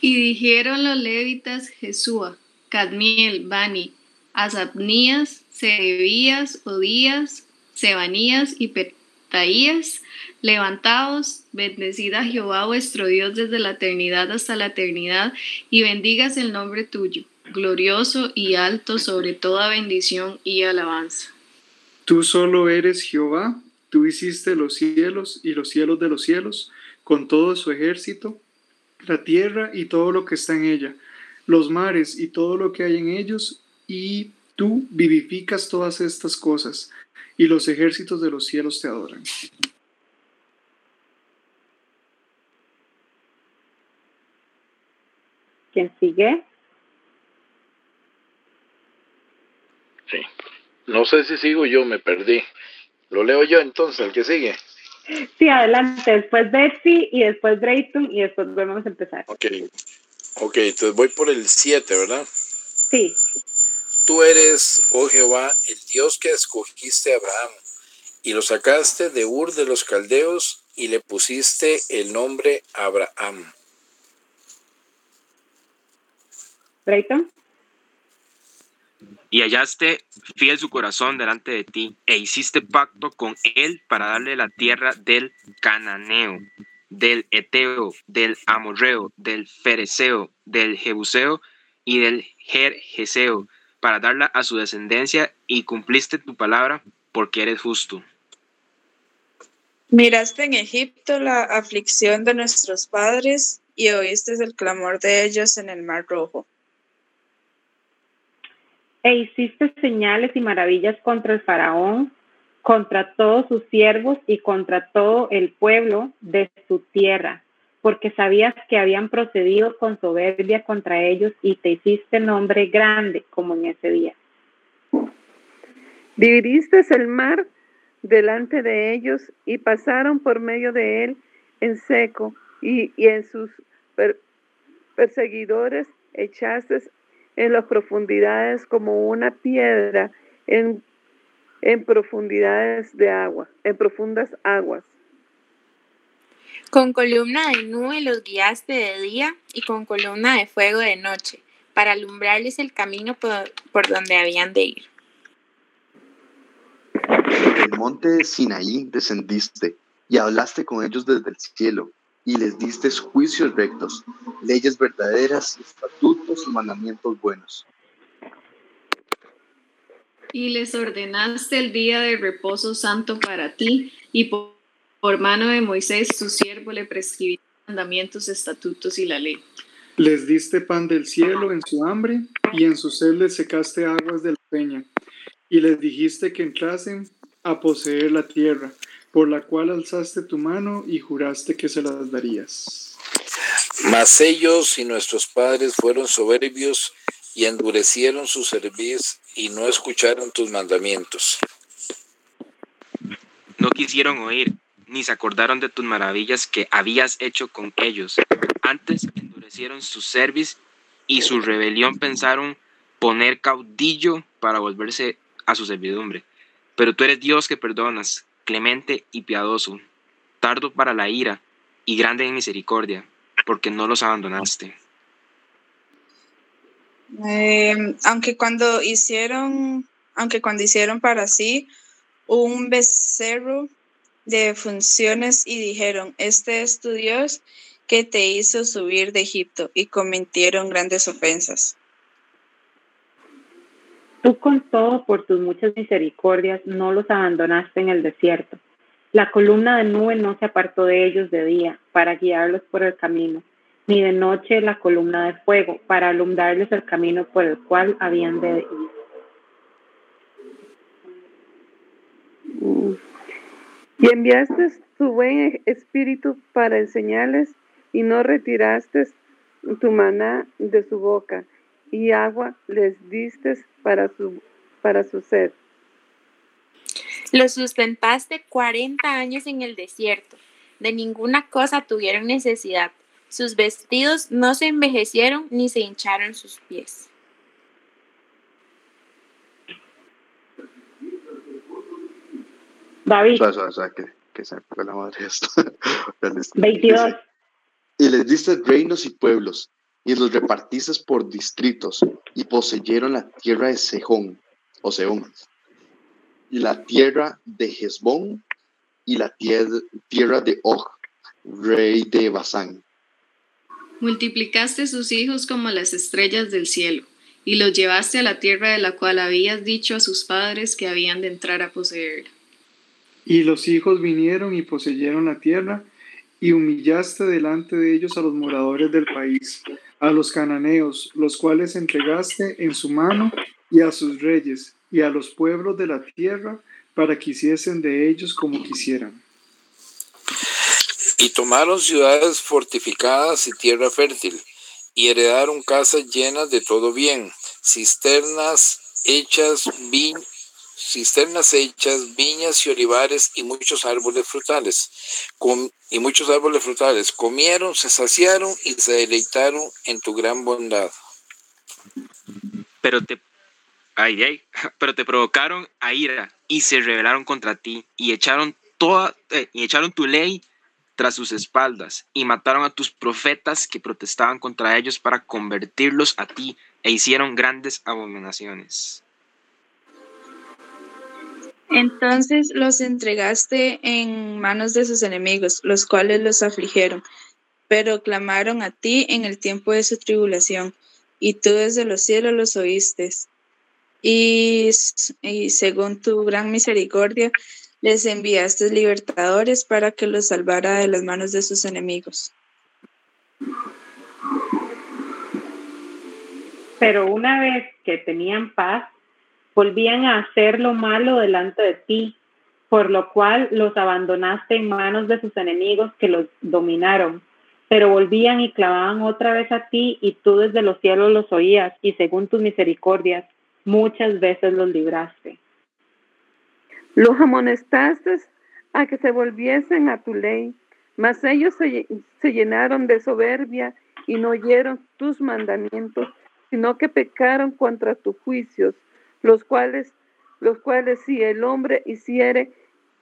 G: Y dijeron los levitas Jesúa, Cadmiel, Bani, Asabnías, Sebías, Odías, Sebanías y Petaías, levantaos, bendecid a Jehová vuestro Dios desde la eternidad hasta la eternidad, y bendigas el nombre tuyo, glorioso y alto sobre toda bendición y alabanza.
F: Tú solo eres Jehová, tú hiciste los cielos y los cielos de los cielos, con todo su ejército, la tierra y todo lo que está en ella, los mares y todo lo que hay en ellos, y tú vivificas todas estas cosas, y los ejércitos de los cielos te adoran.
A: ¿Quién sigue?
H: Sí. No sé si sigo yo, me perdí. Lo leo yo entonces, el que sigue.
A: Sí, adelante. Después Betsy y después Drayton y después volvemos a empezar.
H: Ok. Ok, entonces voy por el 7, ¿verdad?
A: Sí.
H: Tú eres, oh Jehová, el Dios que escogiste a Abraham y lo sacaste de Ur de los Caldeos y le pusiste el nombre Abraham.
A: Brayton.
D: Y hallaste fiel su corazón delante de ti, e hiciste pacto con él para darle la tierra del Cananeo, del Eteo, del Amorreo, del Fereceo, del Jebuseo y del Jerjeseo, para darla a su descendencia, y cumpliste tu palabra, porque eres justo.
G: Miraste en Egipto la aflicción de nuestros padres, y oíste el clamor de ellos en el mar rojo
A: e hiciste señales y maravillas contra el faraón, contra todos sus siervos y contra todo el pueblo de su tierra, porque sabías que habían procedido con soberbia contra ellos y te hiciste nombre grande como en ese día.
E: Dividiste el mar delante de ellos y pasaron por medio de él en seco y, en sus perseguidores echaste en las profundidades como una piedra en, en profundidades de agua, en profundas aguas.
C: Con columna de nube los guiaste de día y con columna de fuego de noche, para alumbrarles el camino por, por donde habían de ir.
B: El monte Sinaí descendiste y hablaste con ellos desde el cielo y les diste juicios rectos, leyes verdaderas, estatutos y mandamientos buenos.
G: Y les ordenaste el día de reposo santo para ti, y por, mano de Moisés, tu siervo, le prescribiste mandamientos, estatutos y la ley.
F: Les diste pan del cielo en su hambre, y en su sed les secaste aguas de la peña, y les dijiste que entrasen a poseer la tierra por la cual alzaste tu mano y juraste que se las darías.
H: Mas ellos y nuestros padres fueron soberbios y endurecieron su cerviz y no escucharon tus mandamientos.
D: No quisieron oír, ni se acordaron de tus maravillas que habías hecho con ellos. Antes endurecieron su cerviz y su rebelión pensaron poner caudillo para volverse a su servidumbre. Pero tú eres Dios que perdonas, clemente y piadoso, tardo para la ira y grande en misericordia, porque no los abandonaste.
C: Em, aunque cuando hicieron, aunque cuando hicieron para sí un becerro de funciones y dijeron, este es tu Dios que te hizo subir de Egipto y cometieron grandes ofensas.
A: Tú con todo por tus muchas misericordias no los abandonaste en el desierto. La columna de nube no se apartó de ellos de día para guiarlos por el camino, ni de noche la columna de fuego para alumbrarles el camino por el cual habían de
E: ir. Y enviaste tu buen espíritu para enseñarles y no retiraste tu maná de su boca y agua les diste para su, para su sed.
C: Los sustentaste 40 años en el desierto. De ninguna cosa tuvieron necesidad. Sus vestidos no se envejecieron ni se hincharon sus pies.
A: David.
B: O sea, que, que, se fue la madre esto. [laughs]
A: 22.
B: Y les diste reinos y pueblos y los repartiste por distritos, y poseyeron la tierra de Sejón, o Seón, y la tierra de Hezbón, y la tierra de Og, rey de Basán.
G: Multiplicaste sus hijos como las estrellas del cielo, y los llevaste a la tierra de la cual habías dicho a sus padres que habían de entrar a poseer.
F: Y los hijos vinieron y poseyeron la tierra, y humillaste delante de ellos a los moradores del país, a los cananeos, los cuales entregaste en su mano, y a sus reyes, y a los pueblos de la tierra, para que hiciesen de ellos como quisieran.
H: Y tomaron ciudades fortificadas y tierra fértil, y heredaron casas llenas de todo bien, cisternas hechas, vin cisternas hechas, viñas y olivares y muchos árboles frutales. y muchos árboles frutales. Comieron, se saciaron y se deleitaron en tu gran bondad.
D: Pero te, ay, [laughs] pero te provocaron a ira y se rebelaron contra ti y echaron, toda, eh, y echaron tu ley tras sus espaldas y mataron a tus profetas que protestaban contra ellos para convertirlos a ti e hicieron grandes abominaciones.
C: Entonces los entregaste en manos de sus enemigos, los cuales los afligieron, pero clamaron a ti en el tiempo de su tribulación, y tú desde los cielos los oíste. Y, según tu gran misericordia, les enviaste libertadores para que los salvara de las manos de sus enemigos.
A: Pero una vez que tenían paz, volvían a hacer lo malo delante de ti, por lo cual los abandonaste en manos de sus enemigos que los dominaron, pero volvían y clavaban otra vez a ti y tú desde los cielos los oías y según tus misericordias muchas veces los libraste.
E: Los amonestaste a que se volviesen a tu ley, mas ellos se, se llenaron de soberbia y no oyeron tus mandamientos, sino que pecaron contra tus juicios, los cuales, los cuales si el hombre hiciere,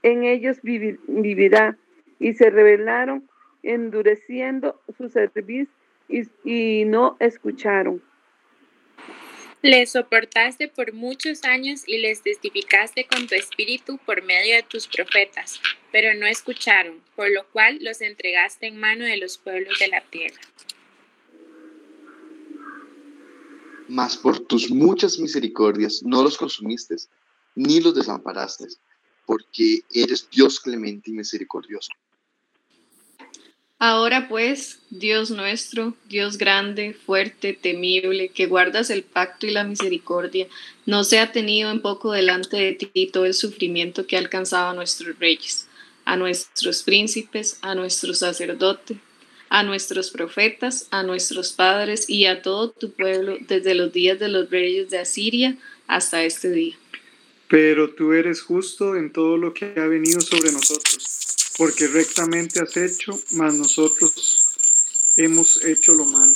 E: en ellos vivirá, y se rebelaron endureciendo su servicio y, no escucharon.
C: Les soportaste por muchos años y les testificaste con tu espíritu por medio de tus profetas, pero no escucharon, por lo cual los entregaste en mano de los pueblos de la tierra.
B: Mas por tus muchas misericordias no los consumiste, ni los desamparaste, porque eres Dios clemente y misericordioso.
G: Ahora pues, Dios nuestro, Dios grande, fuerte, temible, que guardas el pacto y la misericordia, no se ha tenido en poco delante de ti todo el sufrimiento que ha alcanzado a nuestros reyes, a nuestros príncipes, a nuestros sacerdotes, a nuestros profetas, a nuestros padres y a todo tu pueblo desde los días de los reyes de Asiria hasta este día.
F: Pero tú eres justo en todo lo que ha venido sobre nosotros porque rectamente has hecho, mas nosotros hemos hecho lo malo.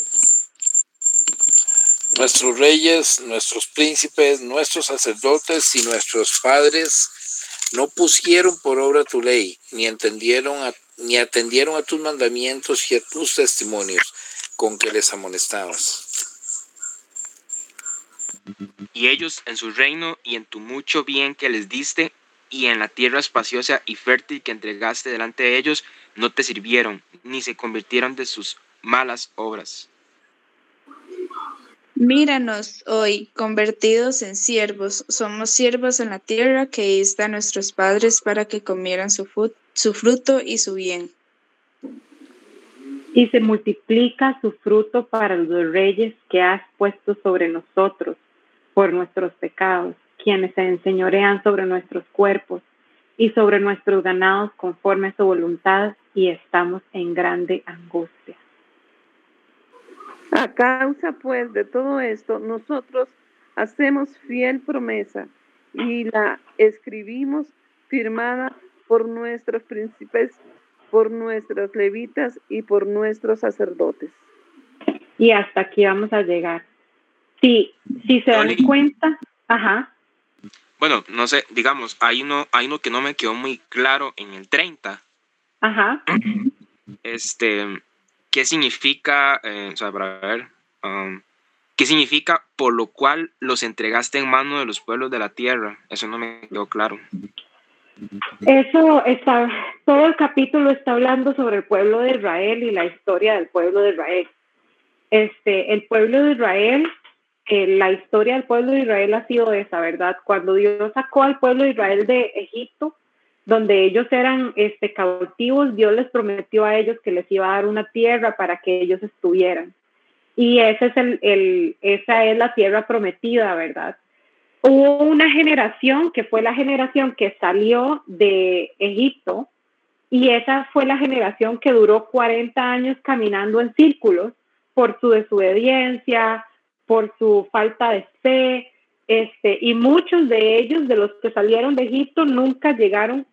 H: Nuestros reyes, nuestros príncipes, nuestros sacerdotes y nuestros padres no pusieron por obra tu ley, ni entendieron ni atendieron a tus mandamientos y a tus testimonios con que les amonestabas.
D: Y ellos en su reino y en tu mucho bien que les diste, y en la tierra espaciosa y fértil que entregaste delante de ellos, no te sirvieron, ni se convirtieron de sus malas obras.
I: Míranos hoy, convertidos en siervos, somos siervos en la tierra que diste a nuestros padres para que comieran su, su fruto y su bien.
A: Y se multiplica su fruto para los reyes que has puesto sobre nosotros por nuestros pecados quienes se enseñorean sobre nuestros cuerpos y sobre nuestros ganados conforme a su voluntad y estamos en grande angustia.
E: A causa pues de todo esto, nosotros hacemos fiel promesa y la escribimos firmada por nuestros príncipes, por nuestros levitas y por nuestros sacerdotes.
A: Y hasta aquí vamos a llegar. Si, si se dan cuenta, ajá
D: bueno, no sé, digamos, hay uno, hay uno que no me quedó muy claro en el 30.
A: Ajá.
D: Este, ¿qué significa, eh, o sea, para ver, um, qué significa por lo cual los entregaste en mano de los pueblos de la tierra? Eso no me quedó claro.
A: Eso está, todo el capítulo está hablando sobre el pueblo de Israel y la historia del pueblo de Israel. Este, el pueblo de Israel la historia del pueblo de Israel ha sido esa, ¿verdad? Cuando Dios sacó al pueblo de Israel de Egipto, donde ellos eran este, cautivos, Dios les prometió a ellos que les iba a dar una tierra para que ellos estuvieran. Y ese es el, el, esa es la tierra prometida, ¿verdad? Hubo una generación que fue la generación que salió de Egipto y esa fue la generación que duró 40 años caminando en círculos por su desobediencia, por su falta de fe, este, y muchos de ellos, de los que salieron de Egipto, nunca llegaron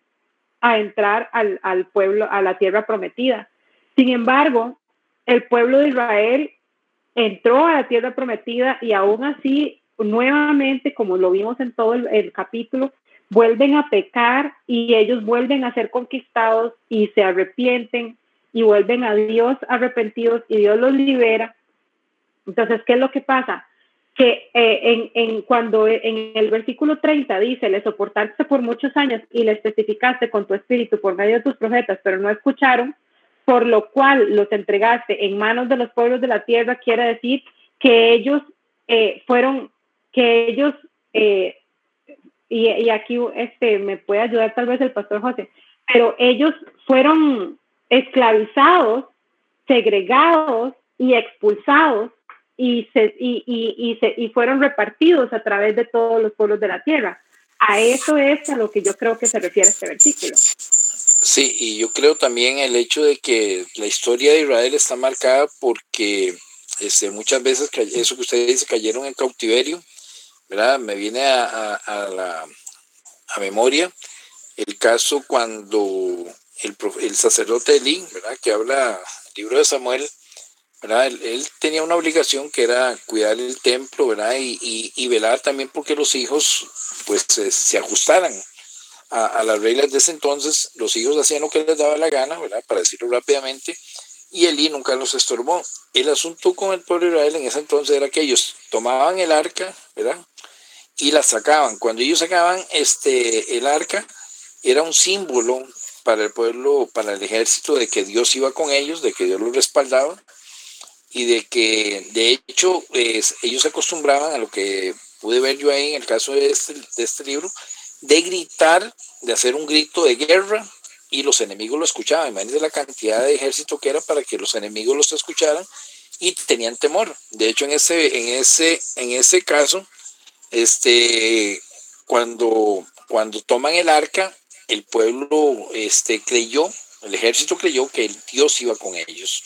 A: a entrar al, al pueblo, a la tierra prometida. Sin embargo, el pueblo de Israel entró a la tierra prometida y aún así, nuevamente, como lo vimos en todo el, capítulo, vuelven a pecar y ellos vuelven a ser conquistados y se arrepienten y vuelven a Dios arrepentidos y Dios los libera entonces, ¿qué es lo que pasa? Que eh, en, en, cuando en el versículo 30 dice, le soportaste por muchos años y le especificaste con tu espíritu por medio de tus profetas, pero no escucharon, por lo cual los entregaste en manos de los pueblos de la tierra, quiere decir que ellos eh, fueron, que ellos, eh, y, y, aquí este, me puede ayudar tal vez el pastor José, pero ellos fueron esclavizados, segregados y expulsados y, se, y, y, se, y fueron repartidos a través de todos los pueblos de la tierra. A eso es a lo que yo creo que se refiere este versículo.
H: Sí, y yo creo también el hecho de que la historia de Israel está marcada porque este, muchas veces, eso que usted dice, cayeron en cautiverio, ¿verdad? Me viene a, la a memoria el caso cuando el, el sacerdote Elí, ¿verdad? Que habla el libro de Samuel, ¿verdad? Él, tenía una obligación que era cuidar el templo, ¿verdad? Y, y, velar también porque los hijos, pues, se ajustaran a, las reglas de ese entonces, los hijos hacían lo que les daba la gana, ¿verdad? Para decirlo rápidamente, y Elí nunca los estorbó. El asunto con el pueblo de Israel en ese entonces era que ellos tomaban el arca, ¿verdad? Y la sacaban. Cuando ellos sacaban este, el arca, era un símbolo para el pueblo, para el ejército, de que Dios iba con ellos, de que Dios los respaldaba, y de que, de hecho, ellos se acostumbraban a lo que pude ver yo ahí en el caso de este, de este libro, de gritar, de hacer un grito de guerra y los enemigos lo escuchaban. Imagínense la cantidad de ejército que era para que los enemigos los escucharan y tenían temor. De hecho, en ese, en ese, en ese caso, este, cuando, cuando toman el arca, el pueblo este, creyó, el ejército creyó que el Dios iba con ellos.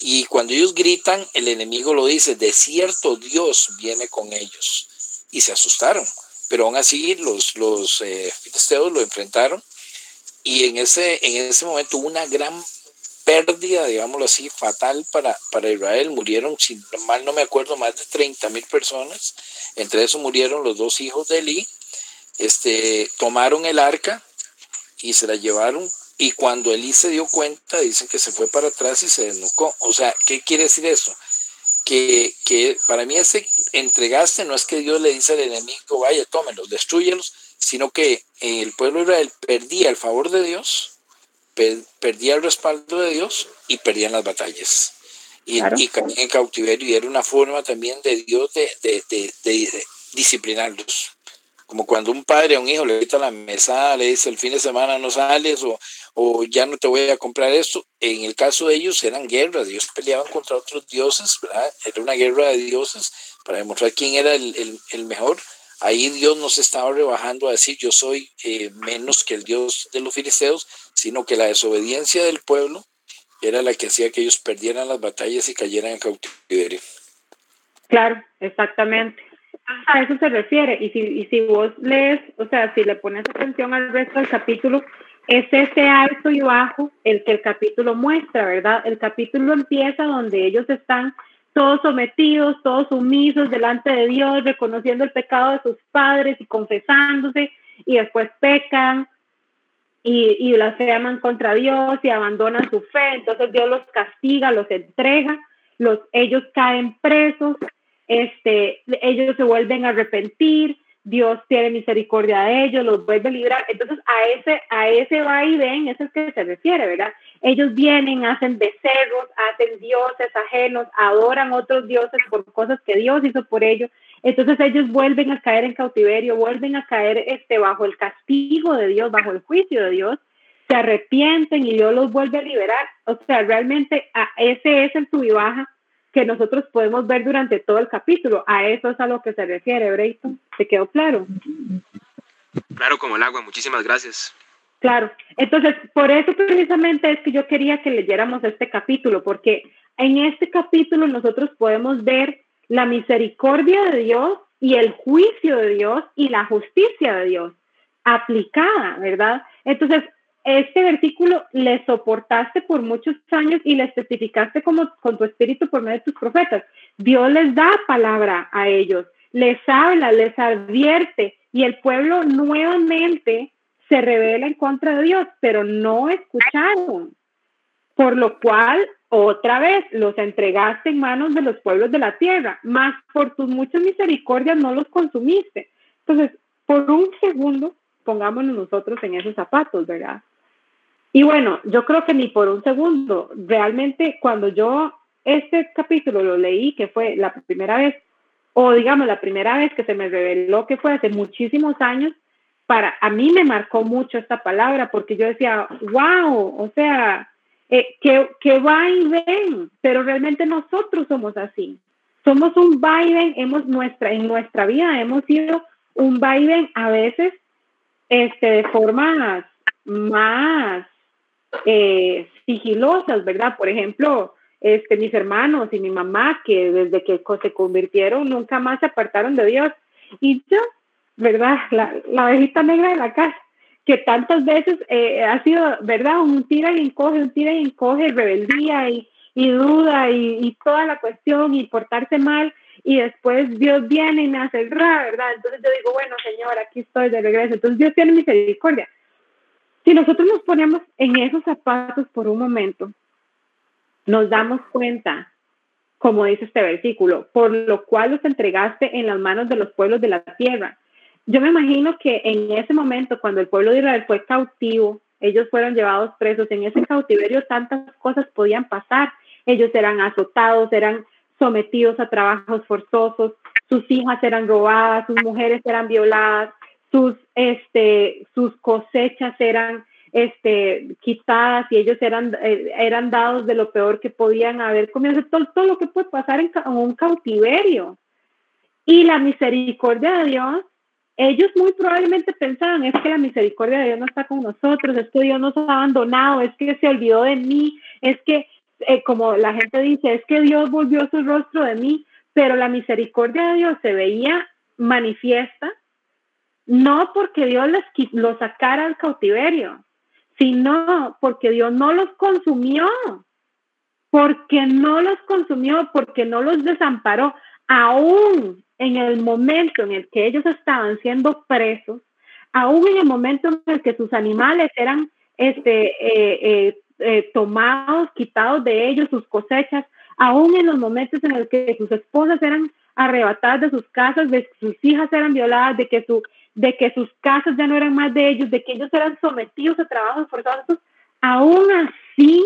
H: Y cuando ellos gritan, el enemigo lo dice, de cierto Dios viene con ellos. Y se asustaron pero aún así los, los eh, filisteos lo enfrentaron y en ese, en ese momento una gran pérdida, digámoslo así, fatal para, para Israel. Murieron, si mal no me acuerdo, más de 30 mil personas. Entre eso murieron los dos hijos de Eli. Este, tomaron el arca y se la llevaron. Y cuando Eli se dio cuenta, dicen que se fue para atrás y se desnucó. O sea, ¿qué quiere decir eso? Que, que para mí ese entregaste, no es que Dios le dice al enemigo, vaya, tómelos, destruyelos, sino que el pueblo de Israel perdía el favor de Dios, perdía el respaldo de Dios y perdían las batallas. Y, caían en cautiverio y era una forma también de Dios de, de, disciplinarlos. Como cuando un padre a un hijo le quita la mesa, le dice el fin de semana no sales o, o ya no te voy a comprar esto. En el caso de ellos eran guerras, ellos peleaban contra otros dioses, ¿verdad? Era una guerra de dioses para demostrar quién era el, mejor. Ahí Dios nos estaba rebajando a decir yo soy eh, menos que el Dios de los filisteos, sino que la desobediencia del pueblo era la que hacía que ellos perdieran las batallas y cayeran en cautiverio.
A: Claro, exactamente. A eso se refiere. Y si, y si vos lees, o sea, si le pones atención al resto del capítulo, es ese alto y bajo el que el capítulo muestra, ¿verdad? El capítulo empieza donde ellos están todos sometidos, todos sumisos delante de Dios, reconociendo el pecado de sus padres y confesándose, y después pecan y, y blasfeman contra Dios y abandonan su fe, entonces Dios los castiga, los entrega, los, ellos caen presos, este, ellos se vuelven a arrepentir, Dios tiene misericordia de ellos, los vuelve a librar. Entonces, a ese, a ese va y ven, es el que se refiere, ¿verdad? Ellos vienen, hacen becerros, hacen dioses ajenos, adoran otros dioses por cosas que Dios hizo por ellos. Entonces ellos vuelven a caer en cautiverio, vuelven a caer este, bajo el castigo de Dios, bajo el juicio de Dios, se arrepienten y Dios los vuelve a liberar. O sea, realmente a ese es el sub baja que nosotros podemos ver durante todo el capítulo. A eso es a lo que se refiere, Brayton. ¿Te quedó claro?
D: Claro, como el agua. Muchísimas gracias.
A: Claro. Entonces, por eso precisamente es que yo quería que leyéramos este capítulo, porque en este capítulo nosotros podemos ver la misericordia de Dios y el juicio de Dios y la justicia de Dios aplicada, ¿verdad? Entonces, este versículo le soportaste por muchos años y le especificaste como con tu espíritu por medio de tus profetas. Dios les da palabra a ellos, les habla, les advierte y el pueblo nuevamente se revela en contra de Dios, pero no escucharon. Por lo cual, otra vez, los entregaste en manos de los pueblos de la tierra, más por tus muchas misericordias no los consumiste. Entonces, por un segundo, pongámonos nosotros en esos zapatos, ¿verdad? Y bueno, yo creo que ni por un segundo, realmente cuando yo este capítulo lo leí, que fue la primera vez, o digamos la primera vez que se me reveló que fue hace muchísimos años, para a mí me marcó mucho esta palabra porque yo decía, wow, o sea, eh, que, que va y ven, pero realmente nosotros somos así. Somos un vaivén, hemos nuestra, en nuestra vida hemos sido un vaivén a veces este, de formas más eh, sigilosas, ¿verdad? Por ejemplo, este, mis hermanos y mi mamá, que desde que se convirtieron nunca más se apartaron de Dios. Y yo, ¿verdad? La, la abejita negra de la casa, que tantas veces eh, ha sido, ¿verdad? Un tira y encoge, un tira y encoge, rebeldía y, y duda y, y, toda la cuestión y portarse mal. Y después Dios viene y me hace el ra, ¿verdad? Entonces yo digo, bueno, Señor, aquí estoy de regreso. Entonces Dios tiene misericordia. Si nosotros nos ponemos en esos zapatos por un momento, nos damos cuenta, como dice este versículo, por lo cual los entregaste en las manos de los pueblos de la tierra. Yo me imagino que en ese momento, cuando el pueblo de Israel fue cautivo, ellos fueron llevados presos, en ese cautiverio tantas cosas podían pasar. Ellos eran azotados, eran sometidos a trabajos forzosos, sus hijas eran robadas, sus mujeres eran violadas, sus, este, sus cosechas eran este, quitadas y ellos eran, eh, eran dados de lo peor que podían haber comido, todo, todo lo que puede pasar en, un cautiverio. Y la misericordia de Dios, ellos muy probablemente pensaban, es que la misericordia de Dios no está con nosotros, es que Dios nos ha abandonado, es que se olvidó de mí, es que, eh, como la gente dice, es que Dios volvió su rostro de mí, pero la misericordia de Dios se veía manifiesta no porque Dios les los sacara al cautiverio, sino porque Dios no los consumió, porque no los consumió, porque no los desamparó, aún en el momento en el que ellos estaban siendo presos, aún en el momento en el que sus animales eran este, eh, eh, eh, tomados, quitados de ellos, sus cosechas, aún en los momentos en los que sus esposas eran arrebatadas de sus casas, de sus hijas eran violadas, de que su de que sus casas ya no eran más de ellos, de que ellos eran sometidos a trabajos forzosos, aún así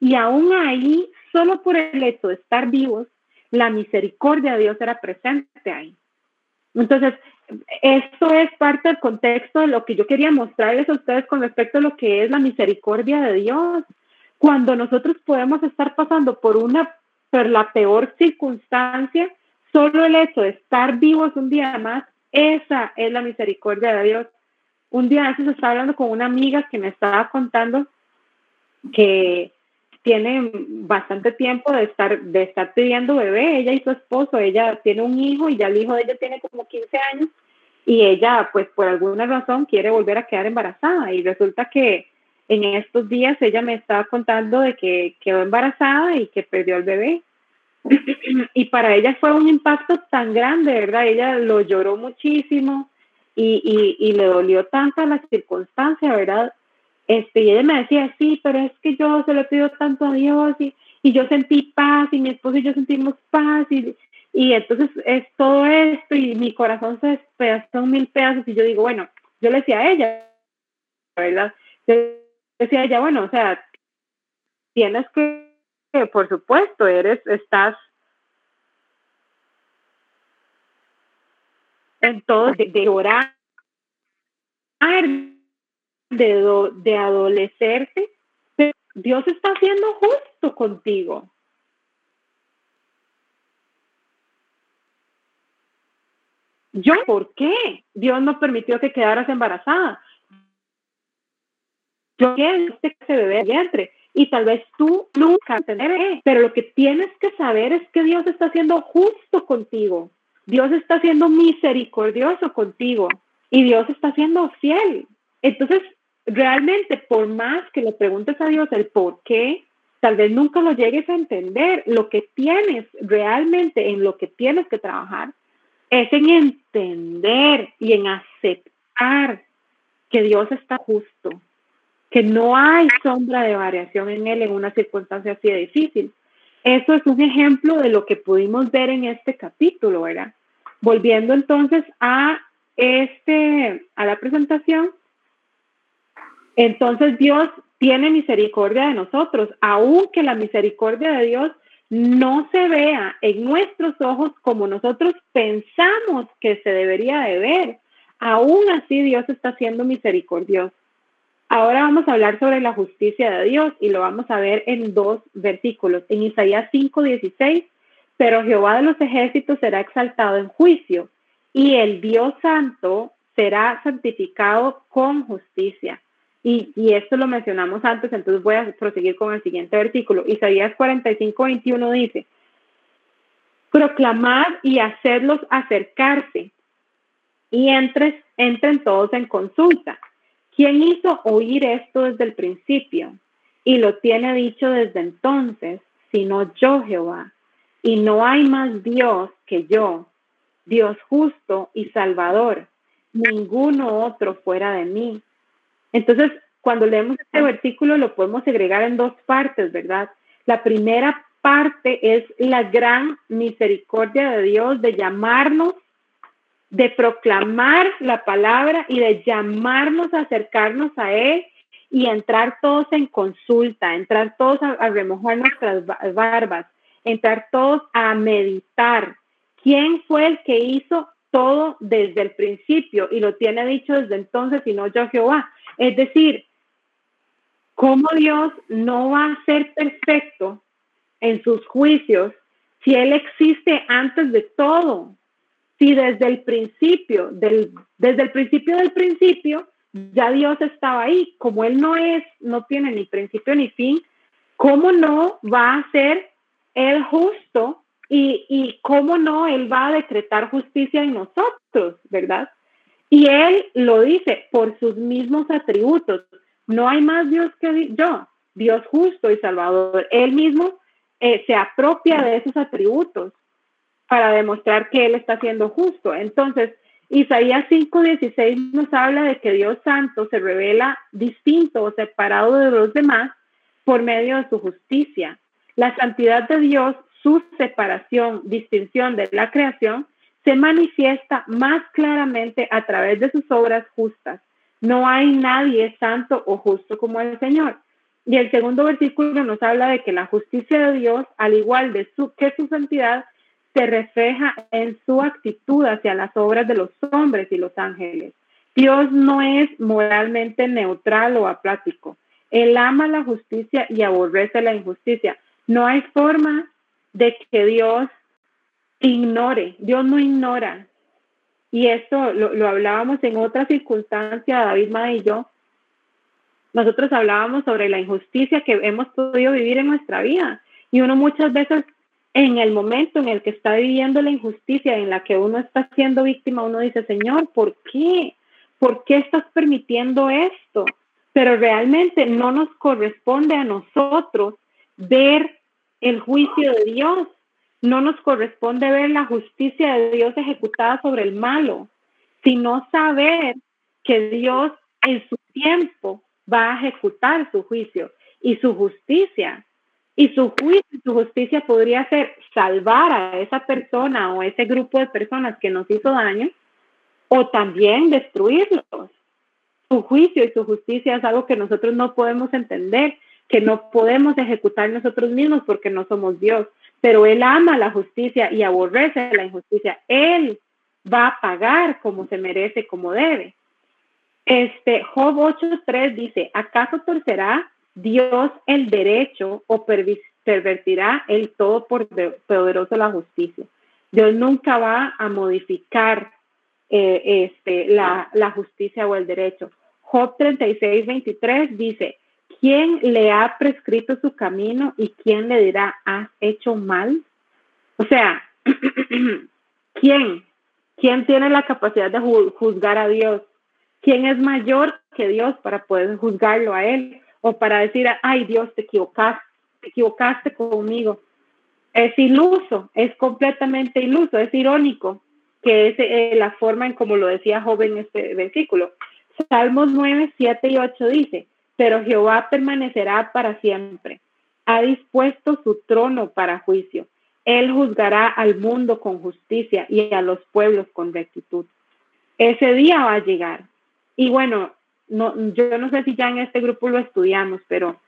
A: y aún ahí, solo por el hecho de estar vivos, la misericordia de Dios era presente ahí. Entonces, esto es parte del contexto de lo que yo quería mostrarles a ustedes con respecto a lo que es la misericordia de Dios. Cuando nosotros podemos estar pasando por una, por la peor circunstancia, solo el hecho de estar vivos un día más esa es la misericordia de Dios. Un día antes estaba hablando con una amiga que me estaba contando que tiene bastante tiempo de estar, de estar pidiendo bebé, ella y su esposo, ella tiene un hijo y ya el hijo de ella tiene como 15 años y ella pues por alguna razón quiere volver a quedar embarazada. Y resulta que en estos días ella me estaba contando de que quedó embarazada y que perdió el bebé y para ella fue un impacto tan grande, ¿verdad? Ella lo lloró muchísimo y, y, le dolió tanto la circunstancia, ¿verdad? Este, y ella me decía, sí, pero es que yo se lo pido tanto a Dios y, y yo sentí paz y mi esposo y yo sentimos paz y, y entonces es todo esto y mi corazón se despedazó mil pedazos y yo digo, bueno, yo le decía a ella, ¿verdad? Decía a ella, bueno, o sea, tienes que que por supuesto eres, estás en todo de, orar, de, de adolecerte, Dios está siendo justo contigo. Yo, ¿por qué? Dios no permitió que quedaras embarazada. Yo quiero que se bebé vientre y tal vez tú nunca tener, pero lo que tienes que saber es que Dios está siendo justo contigo. Dios está siendo misericordioso contigo y Dios está siendo fiel. Entonces, realmente, por más que le preguntes a Dios el por qué, tal vez nunca lo llegues a entender. Lo que tienes realmente en lo que tienes que trabajar es en entender y en aceptar que Dios está justo, que no hay sombra de variación en él en una circunstancia así de difícil. Eso es un ejemplo de lo que pudimos ver en este capítulo, ¿verdad? Volviendo entonces a este a la presentación, entonces Dios tiene misericordia de nosotros, aunque la misericordia de Dios no se vea en nuestros ojos como nosotros pensamos que se debería de ver. Aún así Dios está siendo misericordioso. Ahora vamos a hablar sobre la justicia de Dios y lo vamos a ver en dos versículos. En Isaías 5:16, pero Jehová de los ejércitos será exaltado en juicio y el Dios santo será santificado con justicia. y, esto lo mencionamos antes, entonces voy a proseguir con el siguiente versículo. Isaías 45, 21 dice, proclamad y hacedlos acercarse y entres, entren todos en consulta. ¿Quién hizo oír esto desde el principio? Y lo tiene dicho desde entonces, sino yo Jehová. Y no hay más Dios que yo, Dios justo y salvador, ninguno otro fuera de mí. Entonces, cuando leemos este versículo lo podemos segregar en dos partes, ¿verdad? La primera parte es la gran misericordia de Dios de llamarnos, de proclamar la palabra y de llamarnos a acercarnos a Él y entrar todos en consulta, entrar todos a, remojar nuestras barbas, entrar todos a meditar. ¿Quién fue el que hizo todo desde el principio y lo tiene dicho desde entonces y no yo Jehová? Es decir, ¿cómo Dios no va a ser perfecto en sus juicios si Él existe antes de todo? Si desde el principio, del, desde el principio del principio, ya Dios estaba ahí, como Él no es, no tiene ni principio ni fin, ¿cómo no va a ser Él justo y, cómo no Él va a decretar justicia en nosotros, verdad? Y Él lo dice por sus mismos atributos. No hay más Dios que yo, Dios justo y salvador. Él mismo eh, se apropia de esos atributos para demostrar que Él está siendo justo. Entonces, Isaías 5:16 nos habla de que Dios Santo se revela distinto o separado de los demás por medio de su justicia. La santidad de Dios, su separación, distinción de la creación, se manifiesta más claramente a través de sus obras justas. No hay nadie santo o justo como el Señor. Y el segundo versículo nos habla de que la justicia de Dios, al igual que su santidad, se refleja en su actitud hacia las obras de los hombres y los ángeles. Dios no es moralmente neutral o aplático. Él ama la justicia y aborrece la injusticia. No hay forma de que Dios ignore. Dios no ignora. Y esto lo, lo hablábamos en otra circunstancia, David Ma y yo. Nosotros hablábamos sobre la injusticia que hemos podido vivir en nuestra vida. Y uno muchas veces en el momento en el que está viviendo la injusticia, en la que uno está siendo víctima, uno dice, Señor, ¿por qué? ¿Por qué estás permitiendo esto? Pero realmente no nos corresponde a nosotros ver el juicio de Dios. No nos corresponde ver la justicia de Dios ejecutada sobre el malo, sino saber que Dios en su tiempo va a ejecutar su juicio y su justicia y su juicio y su justicia podría ser salvar a esa persona o ese grupo de personas que nos hizo daño o también destruirlos. Su juicio y su justicia es algo que nosotros no podemos entender, que no podemos ejecutar nosotros mismos porque no somos Dios. Pero Él ama la justicia y aborrece la injusticia. Él va a pagar como se merece, como debe. Este Job 8:3 dice, ¿acaso torcerá Dios el derecho o pervertirá el todo por poderoso la justicia. Dios nunca va a modificar eh, este, la, la, justicia o el derecho. Job 36, 23 dice, ¿quién le ha prescrito su camino y quién le dirá, has hecho mal? O sea, [clears throat] ¿quién? ¿Quién tiene la capacidad de juzgar a Dios? ¿Quién es mayor que Dios para poder juzgarlo a él? O para decir, ay Dios, te equivocaste, te equivocaste conmigo. Es iluso, es completamente iluso, es irónico, que es eh, la forma en como lo decía joven este versículo. Salmos 9, 7 y 8 dice, pero Jehová permanecerá para siempre. Ha dispuesto su trono para juicio. Él juzgará al mundo con justicia y a los pueblos con rectitud. Ese día va a llegar. Y bueno, no, yo no sé si ya en este grupo lo estudiamos, pero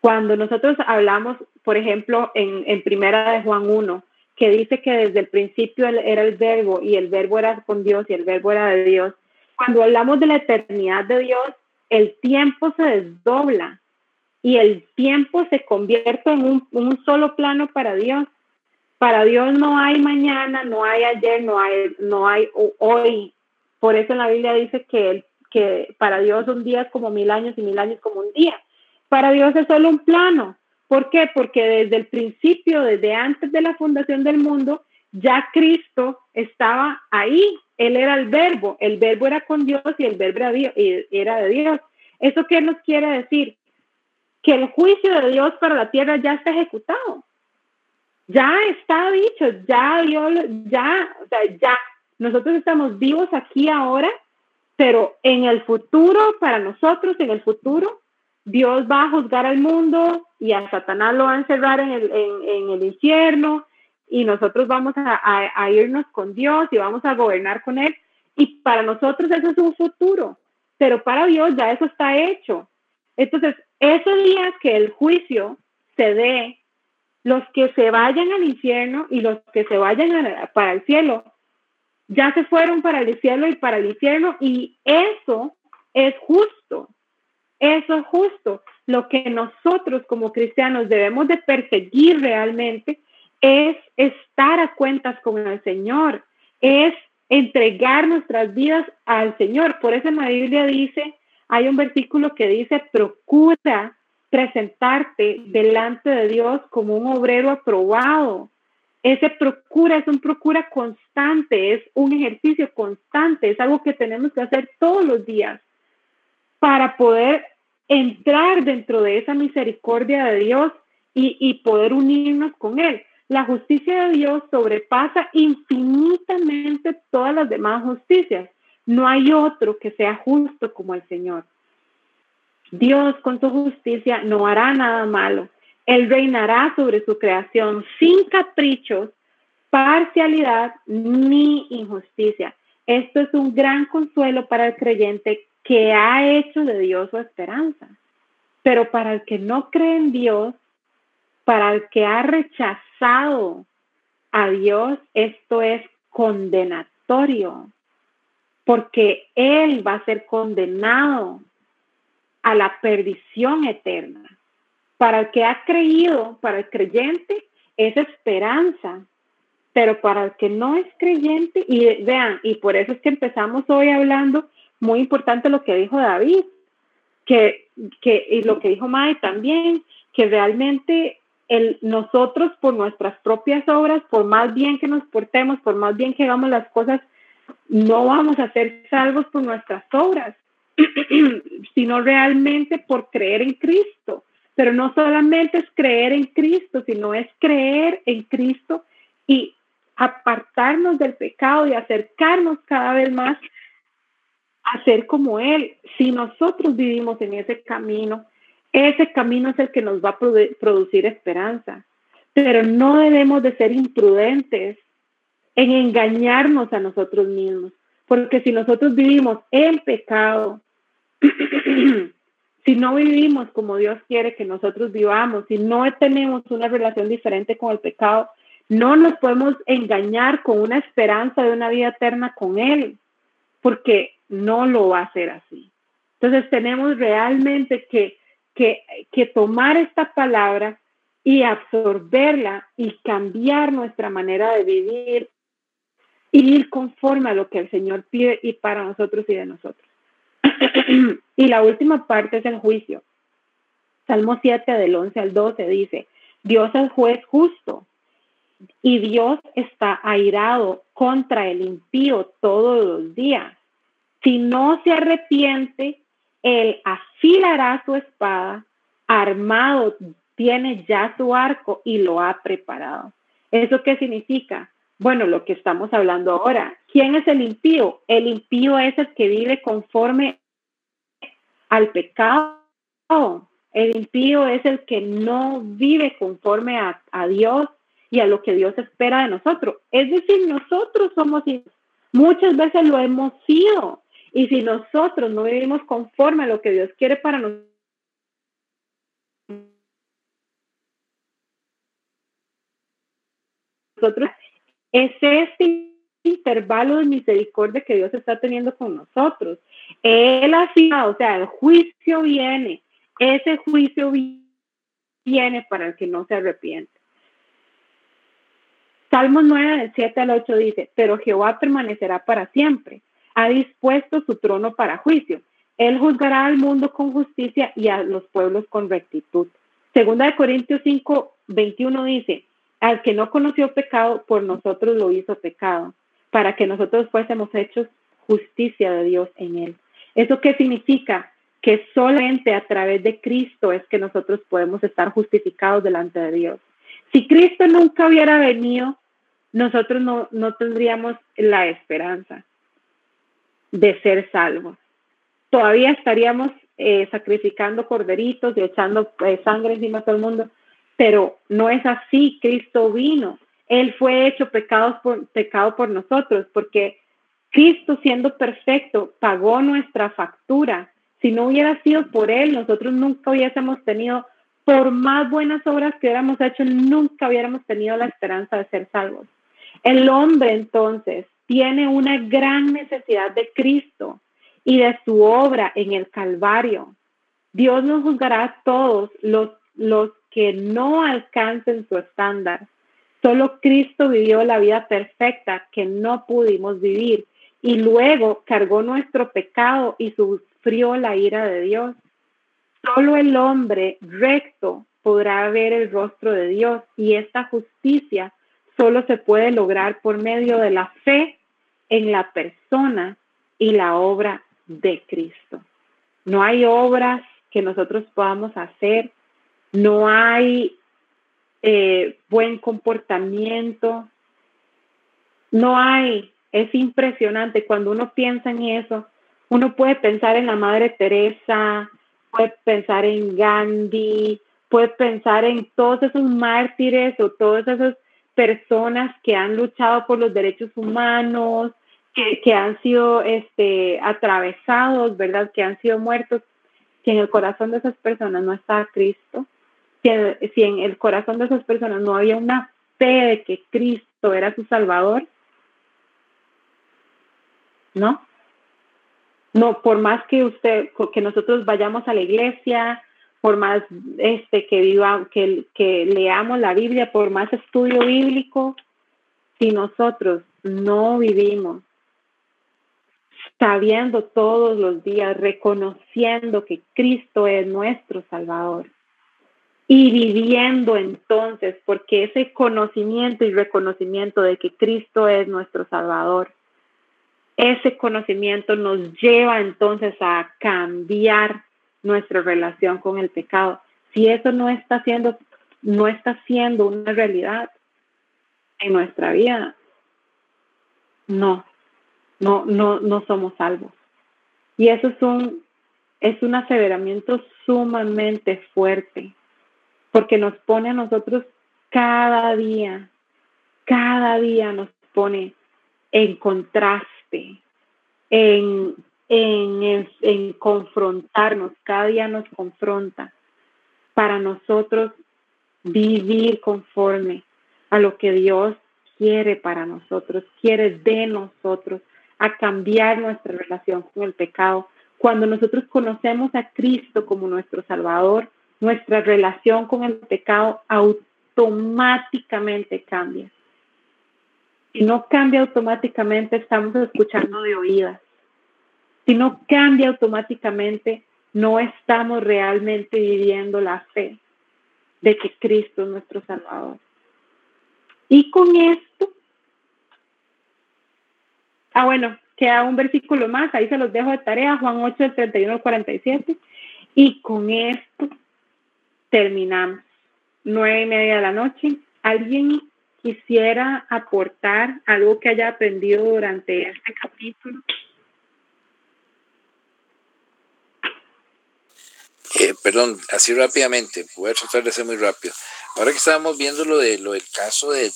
A: cuando nosotros hablamos, por ejemplo, en, en Primera de Juan 1, que dice que desde el principio era el verbo y el verbo era con Dios y el verbo era de Dios, cuando hablamos de la eternidad de Dios, el tiempo se desdobla y el tiempo se convierte en un, un solo plano para Dios. Para Dios no hay mañana, no hay ayer, no hay, no hay hoy. Por eso en la Biblia dice que el que para Dios un día es como mil años y mil años como un día. Para Dios es solo un plano. ¿Por qué? Porque desde el principio, desde antes de la fundación del mundo, ya Cristo estaba ahí. Él era el verbo. El verbo era con Dios y el verbo era de Dios. ¿Eso qué nos quiere decir? Que el juicio de Dios para la tierra ya está ejecutado. Ya está dicho, ya Dios, ya, o ya. Nosotros estamos vivos aquí ahora, pero en el futuro, para nosotros, en el futuro, Dios va a juzgar al mundo y a Satanás lo va a encerrar en el, en, el infierno y nosotros vamos a, a, irnos con Dios y vamos a gobernar con Él. Y para nosotros eso es un futuro, pero para Dios ya eso está hecho. Entonces, esos días que el juicio se dé, los que se vayan al infierno y los que se vayan para el cielo, ya se fueron para el cielo y para el infierno y eso es justo. Eso es justo. Lo que nosotros como cristianos debemos de perseguir realmente es estar a cuentas con el Señor, es entregar nuestras vidas al Señor. Por eso en la Biblia dice, hay un versículo que dice, procura presentarte delante de Dios como un obrero aprobado. Ese procura es un procura constante, es un ejercicio constante, es algo que tenemos que hacer todos los días para poder entrar dentro de esa misericordia de Dios y, poder unirnos con Él. La justicia de Dios sobrepasa infinitamente todas las demás justicias. No hay otro que sea justo como el Señor. Dios con su justicia no hará nada malo. Él reinará sobre su creación sin caprichos, parcialidad ni injusticia. Esto es un gran consuelo para el creyente que ha hecho de Dios su esperanza. Pero para el que no cree en Dios, para el que ha rechazado a Dios, esto es condenatorio, porque Él va a ser condenado a la perdición eterna. Para el que ha creído, para el creyente, es esperanza, pero para el que no es creyente, y vean, y por eso es que empezamos hoy hablando muy importante lo que dijo David, que, que y lo que dijo Mae también, que realmente el, nosotros por nuestras propias obras, por más bien que nos portemos, por más bien que hagamos las cosas, no vamos a ser salvos por nuestras obras, [clears throat] sino realmente por creer en Cristo. Pero no solamente es creer en Cristo, sino es creer en Cristo y apartarnos del pecado y acercarnos cada vez más hacer como Él. Si nosotros vivimos en ese camino, ese camino es el que nos va a producir esperanza. Pero no debemos de ser imprudentes en engañarnos a nosotros mismos. Porque si nosotros vivimos en pecado, [clears throat] si no vivimos como Dios quiere que nosotros vivamos, si no tenemos una relación diferente con el pecado, no nos podemos engañar con una esperanza de una vida eterna con Él, porque no lo va a hacer así. Entonces tenemos realmente que, que, tomar esta palabra y absorberla y cambiar nuestra manera de vivir y ir conforme a lo que el Señor pide y para nosotros y de nosotros. [clears throat] y la última parte es el juicio. Salmo 7 del 11 al 12 dice, Dios es juez justo y Dios está airado contra el impío todos los días. Si no se arrepiente, él afilará su espada, armado tiene ya su arco y lo ha preparado. ¿Eso qué significa? Bueno, lo que estamos hablando ahora. ¿Quién es el impío? El impío es el que vive conforme al pecado. El impío es el que no vive conforme a, a Dios y a lo que Dios espera de nosotros. Es decir, nosotros somos Muchas veces lo hemos sido, y si nosotros no vivimos conforme a lo que Dios quiere para nosotros, es este intervalo de misericordia que Dios está teniendo con nosotros. Él ha sido, o sea, el juicio viene, ese juicio viene para el que no se arrepiente. Salmos 9, del 7 al 8 dice, pero Jehová permanecerá para siempre ha dispuesto su trono para juicio. Él juzgará al mundo con justicia y a los pueblos con rectitud. Segunda de Corintios 5, 21 dice, al que no conoció pecado, por nosotros lo hizo pecado, para que nosotros fuésemos hechos justicia de Dios en él. ¿Eso qué significa? Que solamente a través de Cristo es que nosotros podemos estar justificados delante de Dios. Si Cristo nunca hubiera venido, nosotros no, no tendríamos la esperanza de ser salvos. Todavía estaríamos eh, sacrificando corderitos y echando eh, sangre encima todo el mundo, pero no es así. Cristo vino. Él fue hecho pecado por nosotros, porque Cristo siendo perfecto pagó nuestra factura. Si no hubiera sido por Él, nosotros nunca hubiésemos tenido, por más buenas obras que hubiéramos hecho, nunca hubiéramos tenido la esperanza de ser salvos. El hombre entonces tiene una gran necesidad de Cristo y de su obra en el Calvario. Dios nos juzgará a todos los, los que no alcancen su estándar. Solo Cristo vivió la vida perfecta que no pudimos vivir y luego cargó nuestro pecado y sufrió la ira de Dios. Solo el hombre recto podrá ver el rostro de Dios y esta justicia solo se puede lograr por medio de la fe en la persona y la obra de Cristo. No hay obras que nosotros podamos hacer, no hay eh, buen comportamiento, no hay es impresionante cuando uno piensa en eso. Uno puede pensar en la Madre Teresa, puede pensar en Gandhi, puede pensar en todos esos mártires o todas esas personas que han luchado por los derechos humanos, que, han sido este, atravesados, ¿verdad? Que han sido muertos. Si en el corazón de esas personas no está Cristo, si si en el corazón de esas personas no había una fe de que Cristo era su Salvador, ¿no? No, por más que usted, que nosotros vayamos a la iglesia, por más este que viva, que, que leamos la Biblia, por más estudio bíblico, si nosotros no vivimos sabiendo todos los días, reconociendo que Cristo es nuestro Salvador y viviendo entonces, porque ese conocimiento y reconocimiento de que Cristo es nuestro Salvador ese conocimiento nos lleva entonces a cambiar nuestra relación con el pecado. Si eso no está siendo, no está siendo una realidad en nuestra vida, no, no, no, no somos salvos. Y eso es un, es un aseveramiento sumamente fuerte, porque nos pone a nosotros cada día, cada día nos pone en contraste en, en, confrontarnos, cada día nos confronta para nosotros vivir conforme a lo que Dios quiere para nosotros, quiere de nosotros, a cambiar nuestra relación con el pecado. Cuando nosotros conocemos a Cristo como nuestro Salvador, nuestra relación con el pecado automáticamente cambia. Si no cambia automáticamente, estamos escuchando de oídas. Si no cambia automáticamente, no estamos realmente viviendo la fe de que Cristo es nuestro Salvador. Y con esto, ah, bueno, queda un versículo más, ahí se los dejo de tarea, Juan 8, del 31 al 47. Y con esto terminamos. Nueve y media de la noche. ¿Alguien quisiera aportar algo que haya aprendido durante este capítulo?
H: Eh, perdón, así rápidamente, voy a tratar de ser muy rápido. Ahora que estábamos viendo lo, de, lo del caso del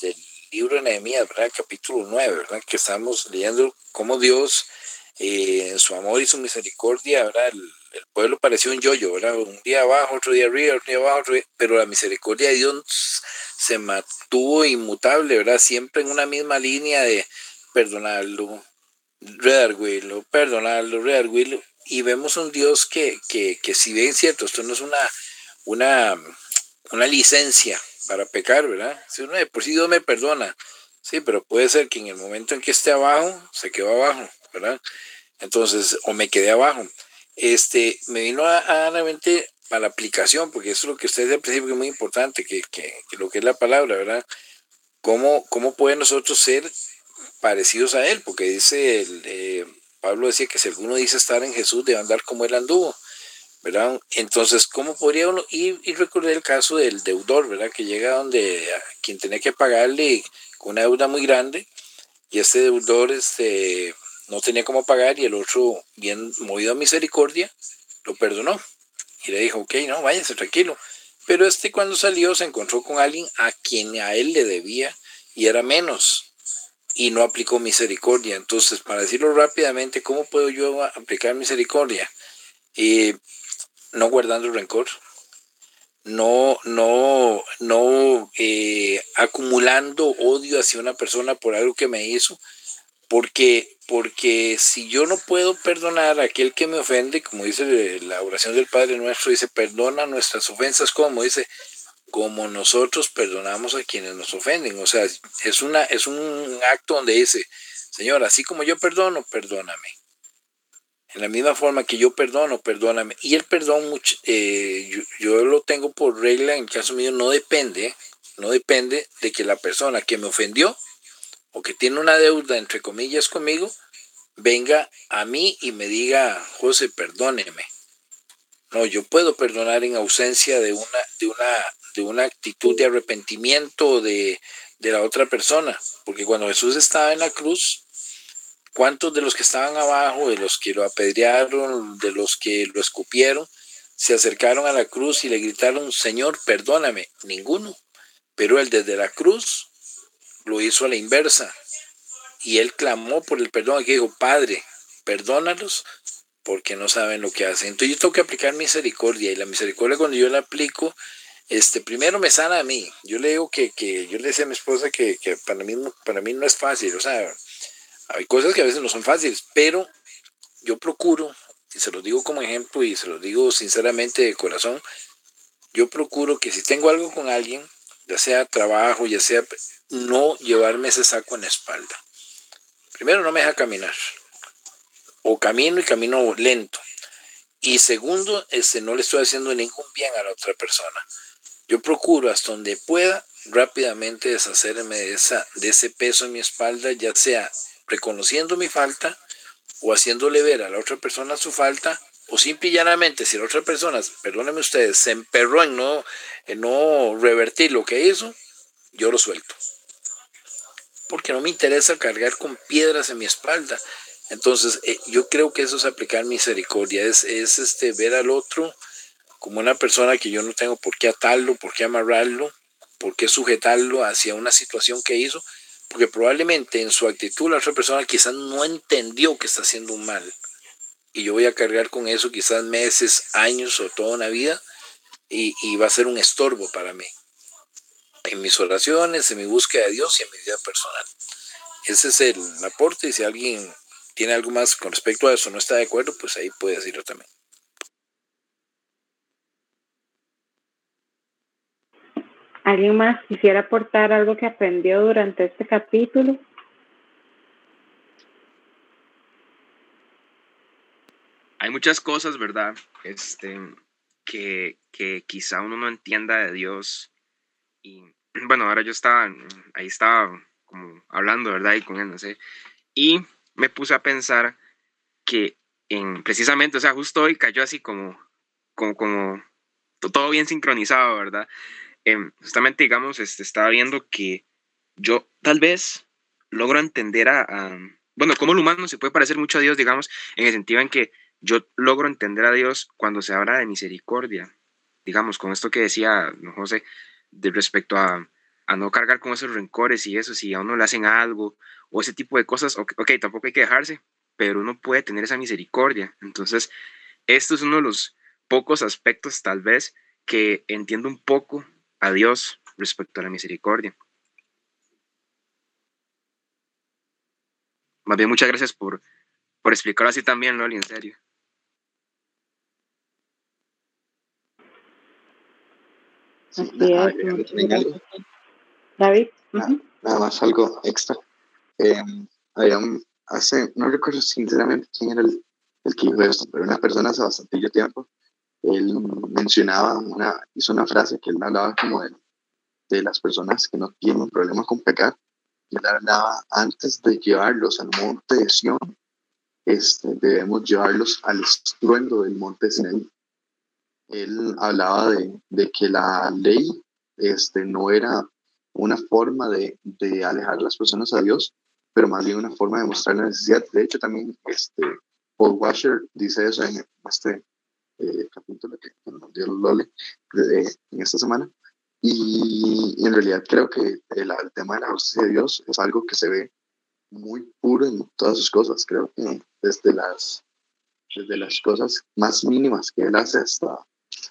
H: libro de Nehemías, ¿verdad? Capítulo 9, ¿verdad? Que estamos leyendo cómo Dios, eh, su amor y su misericordia, ¿verdad? El, pueblo pareció un yoyo, ¿verdad? Un día abajo, otro día arriba, otro día abajo, otro día, pero la misericordia de Dios se mantuvo inmutable, ¿verdad? Siempre en una misma línea de perdonarlo, redarguirlo, perdonarlo, redarguirlo. Y vemos un Dios que, que, que si bien cierto, esto no es una, una, una licencia para pecar, ¿verdad? Si uno de por sí Dios me perdona, sí, pero puede ser que en el momento en que esté abajo, se quedó abajo, ¿verdad? Entonces, o me quedé abajo. Este, me vino a, a la mente para la aplicación, porque eso es lo que usted al principio que es muy importante, que, que, lo que es la palabra, ¿verdad? ¿Cómo, cómo puede nosotros ser parecidos a Él? Porque dice, el, eh, Pablo decía que si alguno dice estar en Jesús, debe andar como Él anduvo, ¿verdad? Entonces, ¿cómo podría uno? Y, y el caso del deudor, ¿verdad? Que llega donde a quien tenía que pagarle con una deuda muy grande, y este deudor este, no tenía cómo pagar, y el otro, bien movido a misericordia, lo perdonó. Y le dijo, ok, no, váyase tranquilo. Pero este cuando salió se encontró con alguien a quien a él le debía y era menos y no aplicó misericordia. Entonces, para decirlo rápidamente, ¿cómo puedo yo aplicar misericordia? Eh, no guardando rencor, no, no, no eh, acumulando odio hacia una persona por algo que me hizo, porque, porque si yo no puedo perdonar a aquel que me ofende, como dice la oración del Padre Nuestro, dice, perdona nuestras ofensas, como dice, como nosotros perdonamos a quienes nos ofenden. O sea, es, una, es un acto donde dice, Señor, así como yo perdono, perdóname. En la misma forma que yo perdono, perdóname. Y el perdón, eh, yo, yo, lo tengo por regla, en el caso mío, no depende, no depende de que la persona que me ofendió que tiene una deuda, entre comillas, conmigo, venga a mí y me diga, José, perdóneme. No, yo puedo perdonar en ausencia de una, de una, de una actitud de arrepentimiento de, de la otra persona. Porque cuando Jesús estaba en la cruz, ¿cuántos de los que estaban abajo, de los que lo apedrearon, de los que lo escupieron, se acercaron a la cruz y le gritaron, Señor, perdóname? Ninguno. Pero él desde la cruz lo hizo a la inversa. Y él clamó por el perdón, que dijo, Padre, perdónalos porque no saben lo que hacen. Entonces yo tengo que aplicar misericordia y la misericordia cuando yo la aplico, este, primero me sana a mí. Yo le digo que, que yo le decía a mi esposa que, que, para, mí, para mí no es fácil, o sea, hay cosas que a veces no son fáciles, pero yo procuro, y se lo digo como ejemplo y se lo digo sinceramente de corazón, yo procuro que si tengo algo con alguien, ya sea trabajo, ya sea no llevarme ese saco en la espalda. Primero, no me deja caminar. O camino y camino lento. Y segundo, este, no le estoy haciendo ningún bien a la otra persona. Yo procuro hasta donde pueda rápidamente deshacerme de, esa, de ese peso en mi espalda, ya sea reconociendo mi falta o haciéndole ver a la otra persona su falta, o simple y llanamente, si la otra persona, perdónenme ustedes, se emperró en no, en no revertir lo que hizo, yo lo suelto porque no me interesa cargar con piedras en mi espalda. Entonces, eh, yo creo que eso es aplicar misericordia, es, es este, ver al otro como una persona que yo no tengo por qué atarlo, por qué amarrarlo, por qué sujetarlo hacia una situación que hizo, porque probablemente en su actitud la otra persona quizás no entendió que está haciendo un mal. Y yo voy a cargar con eso quizás meses, años o toda una vida y, y va a ser un estorbo para mí en mis oraciones, en mi búsqueda de Dios y en mi vida personal. Ese es el aporte y si alguien tiene algo más con respecto a eso, no está de acuerdo, pues ahí puede decirlo también.
A: ¿Alguien más quisiera aportar algo que aprendió durante este capítulo?
D: Hay muchas cosas, ¿verdad? Este, que, que quizá uno no entienda de Dios y [clears throat] bueno, ahora yo estaba, ahí estaba como hablando, ¿verdad? Y con él, no sé. Y me puse a pensar que en, precisamente, o sea, justo hoy cayó así como, como, como todo bien sincronizado, ¿verdad? Eh, justamente, digamos, este, estaba viendo que yo tal vez logro entender a, a, bueno, como el humano se puede parecer mucho a Dios, digamos, en el sentido en que yo logro entender a Dios cuando se habla de misericordia, digamos, con esto que decía ¿no, José, de respecto a, a, no cargar con esos rencores y eso, si a uno le hacen algo o ese tipo de cosas, ok, okay tampoco hay que dejarse, pero uno puede tener esa misericordia. Entonces, esto es uno de los pocos aspectos tal vez que entiendo un poco a Dios respecto a la misericordia. Más bien, muchas gracias por, por explicarlo así también, Loli, en serio.
B: Nada, algo.
A: David.
B: Nada, nada, más algo extra. Eh, había hace, no recuerdo sinceramente quién era el, el que dijo esto, pero una persona hace bastante tiempo, él mencionaba, una, hizo una frase que él hablaba como de, de las personas que no tienen problema con pecar, y él hablaba antes de llevarlos al monte de Sion, este, debemos llevarlos al estruendo del monte Sinaí. Él hablaba de, de, que la ley este, no era una forma de, de, alejar a las personas a Dios, pero más bien una forma de mostrar la necesidad. De hecho, también este, Paul Washer dice eso en este eh, capítulo que nos dio Lole en esta semana. Y, en realidad creo que el, el, tema de la justicia de Dios es algo que se ve muy puro en todas sus cosas. Creo que desde las, desde las cosas más mínimas que él hace hasta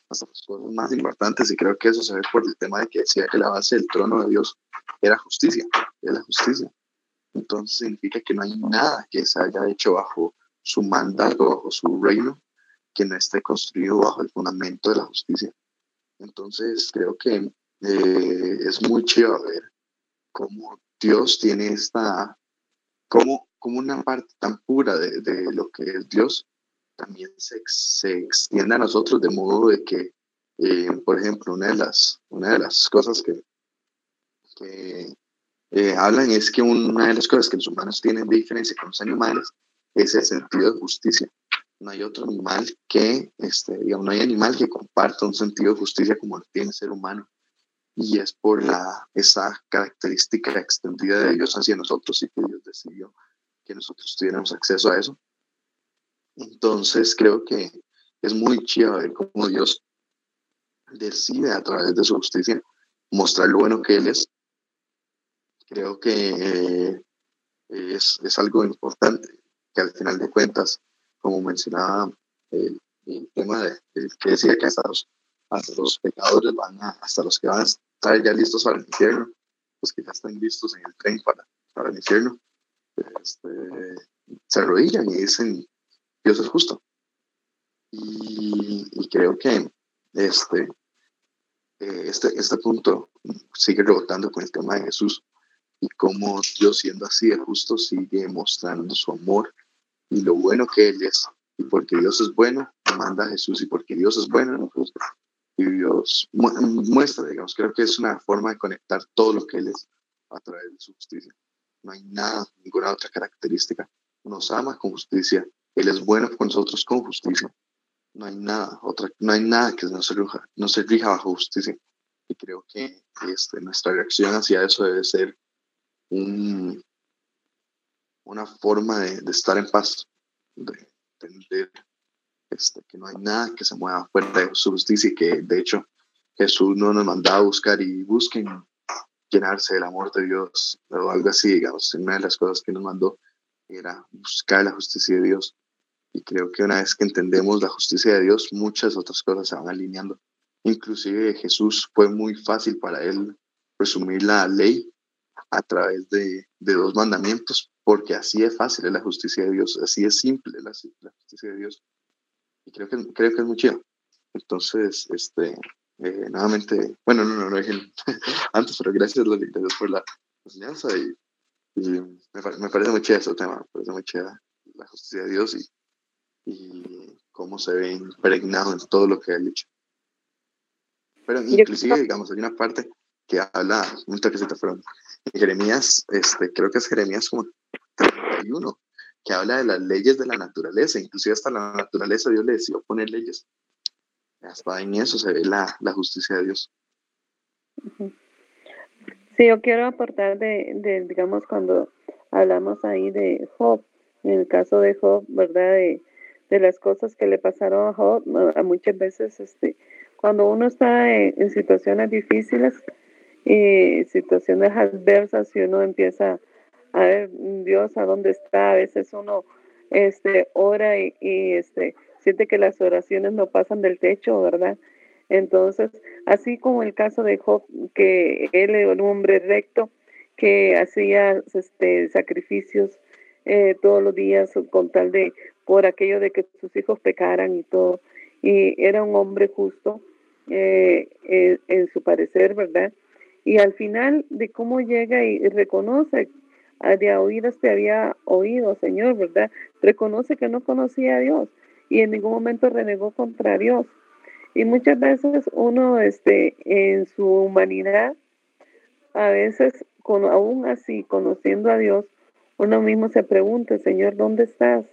B: las cosas más importantes. Y creo que eso se ve por el tema de que decía que la base del trono de Dios era justicia, era justicia. Entonces significa que no hay nada que se haya hecho bajo su mandato, bajo su reino, que no esté construido bajo el fundamento de la justicia. Entonces creo que eh, es muy chido ver cómo Dios tiene esta, como, como una parte tan pura de, de lo que es Dios, también se, se, extiende a nosotros de modo de que, eh, por ejemplo, una de las, una de las cosas que, que eh, hablan es que una de las cosas que los humanos tienen de diferencia con los animales es el sentido de justicia no hay otro animal que, este, digamos, no hay animal que comparta un sentido de justicia como lo tiene el ser humano. Y es por la, esa característica extendida de Dios hacia nosotros y que Dios decidió que nosotros tuviéramos acceso a eso. Entonces creo que es muy chido ver cómo Dios decide a través de su justicia mostrar lo bueno que Él es. Creo que eh, es, es algo importante que al final de cuentas como mencionaba el, tema de, que decía que hasta los, hasta los pecadores van a, hasta los que van a estar ya listos para el infierno, los que ya están listos en el tren para, para el infierno, este, se arrodillan y dicen, Dios es justo. Y, creo que este, eh, este, este punto sigue rebotando con el tema de Jesús y cómo Dios siendo así de justo sigue mostrando su amor y lo bueno que Él es. Y porque Dios es bueno, manda a Jesús. Y porque Dios es bueno, Y Dios muestra, digamos, creo que es una forma de conectar todo lo que Él es a través de su justicia. No hay nada, ninguna otra característica. Nos ama con justicia. Él es bueno con nosotros con justicia. No hay nada, otra, no hay nada que no se, rija, no se rija bajo justicia. Y creo que este, nuestra reacción hacia eso debe ser un, una forma de, de estar en paz, de entender este, que no hay nada que se mueva fuera de su justicia y que de hecho Jesús no nos mandaba a buscar y busquen llenarse del amor de Dios o algo así, digamos. Una de las cosas que nos mandó era buscar la justicia de Dios. Y creo que una vez que entendemos la justicia de Dios, muchas otras cosas se van alineando. Inclusive Jesús fue muy fácil para él resumir la ley a través de, de dos mandamientos, porque así es fácil la justicia de Dios, así es simple la, la justicia de Dios. Y creo que, creo que es muy chido. Entonces, este, eh, nuevamente, bueno, no, no, no, [laughs] antes, pero gracias, Loli, gracias por la enseñanza y, me, me, parece muy chido ese tema, me parece muy chida la justicia de Dios y, y cómo se ve impregnado en todo lo que ha dicho. Pero inclusive, digamos, hay una parte que habla, un toquecito, fueron Jeremías, este, creo que es Jeremías como 31, que habla de las leyes de la naturaleza, inclusive hasta la naturaleza Dios le decidió poner leyes. Hasta en eso se ve la, la justicia de Dios.
E: Sí, yo quiero aportar de, de, digamos, cuando hablamos ahí de Job, en el caso de Job, ¿verdad? De, de las cosas que le pasaron a Job, muchas veces, este, cuando uno está en situaciones difíciles, y situaciones adversas y uno empieza a ver Dios a dónde está, a veces uno este ora y, este siente que las oraciones no pasan del techo, ¿verdad? Entonces, así como el caso de Job, que él era un hombre recto, que hacía este, sacrificios eh, todos los días con tal de, por aquello de que sus hijos pecaran y todo, y era un hombre justo eh, en su parecer, ¿verdad? y al final de cómo llega y reconoce de oídas te había oído, Señor, ¿verdad? Reconoce que no conocía a Dios y en ningún momento renegó contra Dios. Y muchas veces uno, este, en su humanidad, a veces, con, aún así, conociendo a Dios, uno mismo se pregunta, Señor, ¿dónde estás?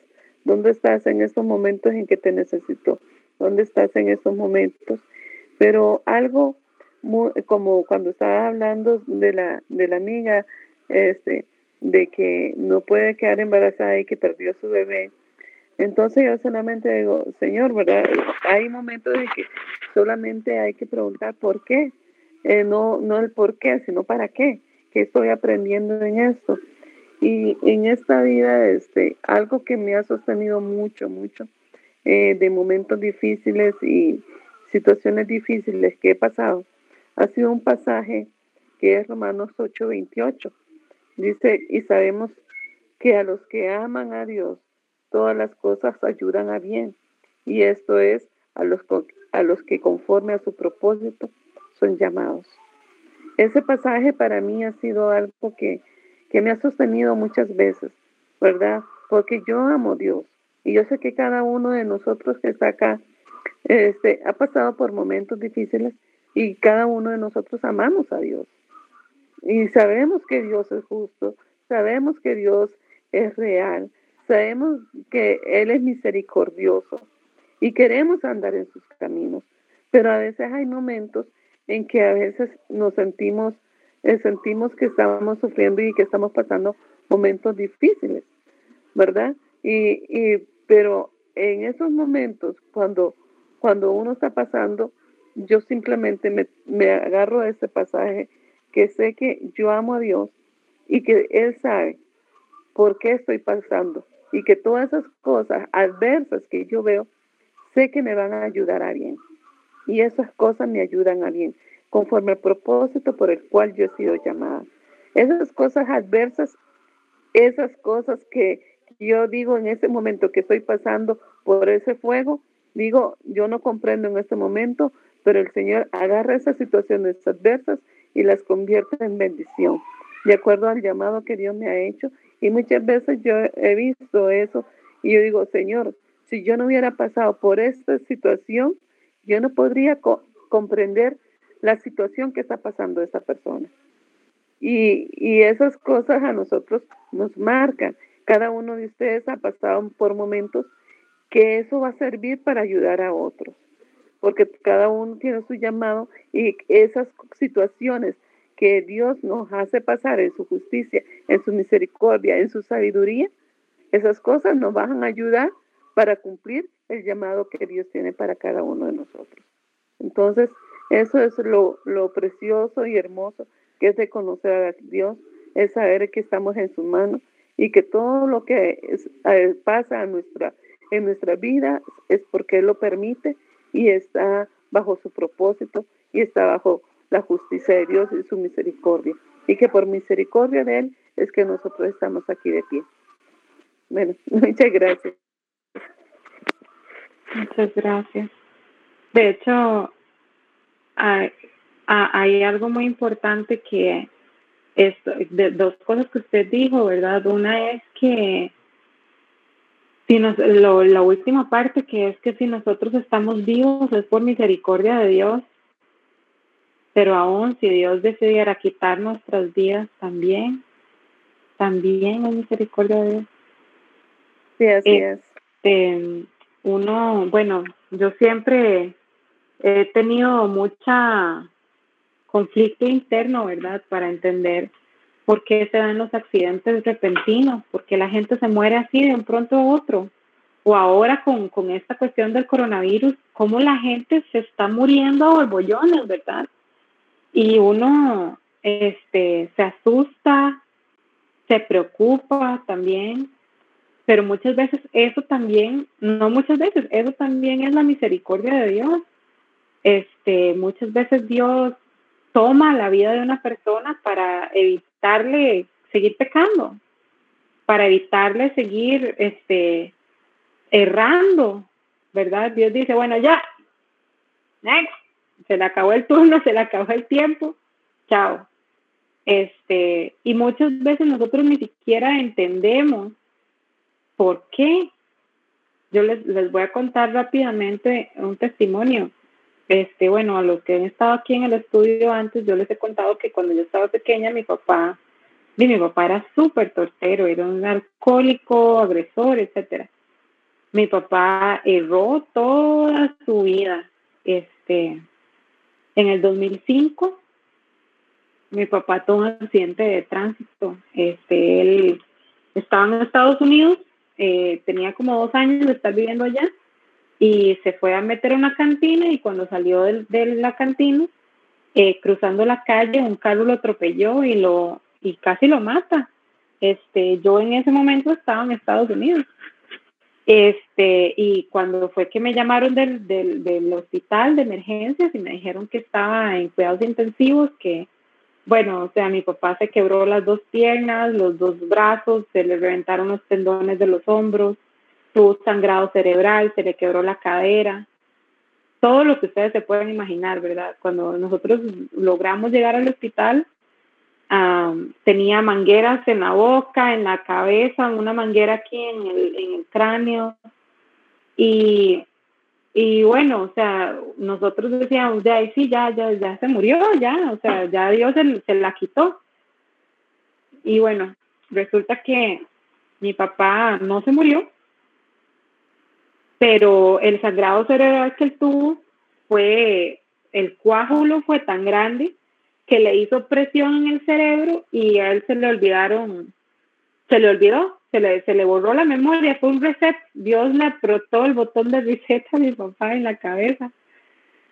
E: ¿Dónde estás en estos momentos en que te necesito? ¿Dónde estás en estos momentos? Pero algo como cuando estaba hablando de la, de la amiga, este, de que no puede quedar embarazada y que perdió su bebé. Entonces yo solamente digo, Señor, ¿verdad? Hay momentos en que solamente hay que preguntar por qué. Eh, no, no el por qué, sino para qué. ¿Qué estoy aprendiendo en esto? Y en esta vida, este, algo que me ha sostenido mucho, mucho, eh, de momentos difíciles y situaciones difíciles que he pasado, ha sido un pasaje que es Romanos 8:28. Dice, y sabemos que a los que aman a Dios, todas las cosas ayudan a bien. Y esto es a los, a los que conforme a su propósito son llamados. Ese pasaje para mí ha sido algo que, que me ha sostenido muchas veces, ¿verdad? Porque yo amo a Dios. Y yo sé que cada uno de nosotros que está acá este, ha pasado por momentos difíciles y cada uno de nosotros amamos a Dios. Y sabemos que Dios es justo, sabemos que Dios es real, sabemos que Él es misericordioso y queremos andar en sus caminos. Pero a veces hay momentos en que a veces nos sentimos, eh, sentimos que estamos sufriendo y que estamos pasando momentos difíciles, ¿verdad? Y, y pero en esos momentos, cuando, cuando uno está pasando, yo simplemente me, me agarro a ese pasaje que sé que yo amo a Dios y que Él sabe por qué estoy pasando y que todas esas cosas adversas que yo veo, sé que me van a ayudar a bien. Y esas cosas me ayudan a bien, conforme al propósito por el cual yo he sido llamada. Esas cosas adversas, esas cosas que yo digo en ese momento que estoy pasando por ese fuego, digo, yo no comprendo en este momento, pero el Señor agarra esas situaciones adversas y las convierte en bendición, de acuerdo al llamado que Dios me ha hecho. Y muchas veces yo he visto eso y yo digo, Señor, si yo no hubiera pasado por esta situación, yo no podría comprender la situación que está pasando esa persona. Y, y esas cosas a nosotros nos marcan. Cada uno de ustedes ha pasado por momentos que eso va a servir para ayudar a otros porque cada uno tiene su llamado y esas situaciones que Dios nos hace pasar en su justicia, en su misericordia, en su sabiduría, esas cosas nos van a ayudar para cumplir el llamado que Dios tiene para cada uno de nosotros. Entonces, eso es lo, precioso y hermoso que es de conocer a Dios, es saber que estamos en su mano y que todo lo que eh, pasa en nuestra vida es porque Él lo permite y está bajo su propósito y está bajo la justicia de Dios y su misericordia. Y que por misericordia de Él es que nosotros estamos aquí de pie. Bueno, [laughs] muchas gracias.
A: Muchas gracias. De hecho, hay, hay algo muy importante que es de dos cosas que usted dijo, ¿verdad? Una es que si nos, lo, la última parte que es que si nosotros estamos vivos es por misericordia de Dios, pero aún si Dios decidiera quitar nuestras vidas también, también es misericordia de Dios.
E: Sí, así es.
A: Este, uno, bueno, yo siempre he tenido mucha conflicto interno, ¿verdad? Para entender ¿Por qué se dan los accidentes repentinos? ¿Por qué la gente se muere así de un pronto a otro? O ahora con, con esta cuestión del coronavirus, cómo la gente se está muriendo a borbollones, ¿verdad? Y uno este, se asusta, se preocupa también, pero muchas veces eso también, no muchas veces, eso también es la misericordia de Dios. Este, muchas veces Dios toma la vida de una persona para evitarle seguir pecando, para evitarle seguir este, errando, ¿verdad? Dios dice, bueno, ya, next, se le acabó el turno, [laughs] se le acabó el tiempo, chao. Este, y muchas veces nosotros ni siquiera entendemos por qué. Yo les, les voy a contar rápidamente un testimonio. Este, bueno, a los que han estado aquí en el estudio antes, yo les he contado que cuando yo estaba pequeña, mi papá, mi papá era súper tortero, era un alcohólico, agresor, etcétera. Mi papá erró toda su vida. Este, en el 2005, mi papá tuvo un accidente de tránsito. Este, él estaba en Estados Unidos, eh, tenía como dos años de estar viviendo allá y se fue a meter a una cantina y cuando salió de, la cantina, eh, cruzando la calle, un carro lo atropelló y lo y casi lo mata. Este, yo en ese momento estaba en Estados Unidos. Este, y cuando fue que me llamaron del, del, del hospital de emergencias y me dijeron que estaba en cuidados intensivos, que, bueno, o sea, mi papá se quebró las dos piernas, los dos brazos, se le reventaron los tendones de los hombros, tuvo sangrado cerebral, se le quebró la cadera, todo lo que ustedes se pueden imaginar, ¿verdad? Cuando nosotros logramos llegar al hospital, tenía mangueras en la boca, en la cabeza, una manguera aquí en el, en el cráneo. Y, y bueno, o sea, nosotros decíamos, de ahí sí, ya, ya, ya se murió, ya, o sea, ya Dios se la quitó. Y bueno, resulta que mi papá no se murió, pero el sangrado cerebral que él tuvo fue, el coágulo fue tan grande que le hizo presión en el cerebro y a él se le olvidaron, se le olvidó, se le, se le borró la memoria, fue un reset, Dios le apretó el botón de reset a mi papá en la cabeza.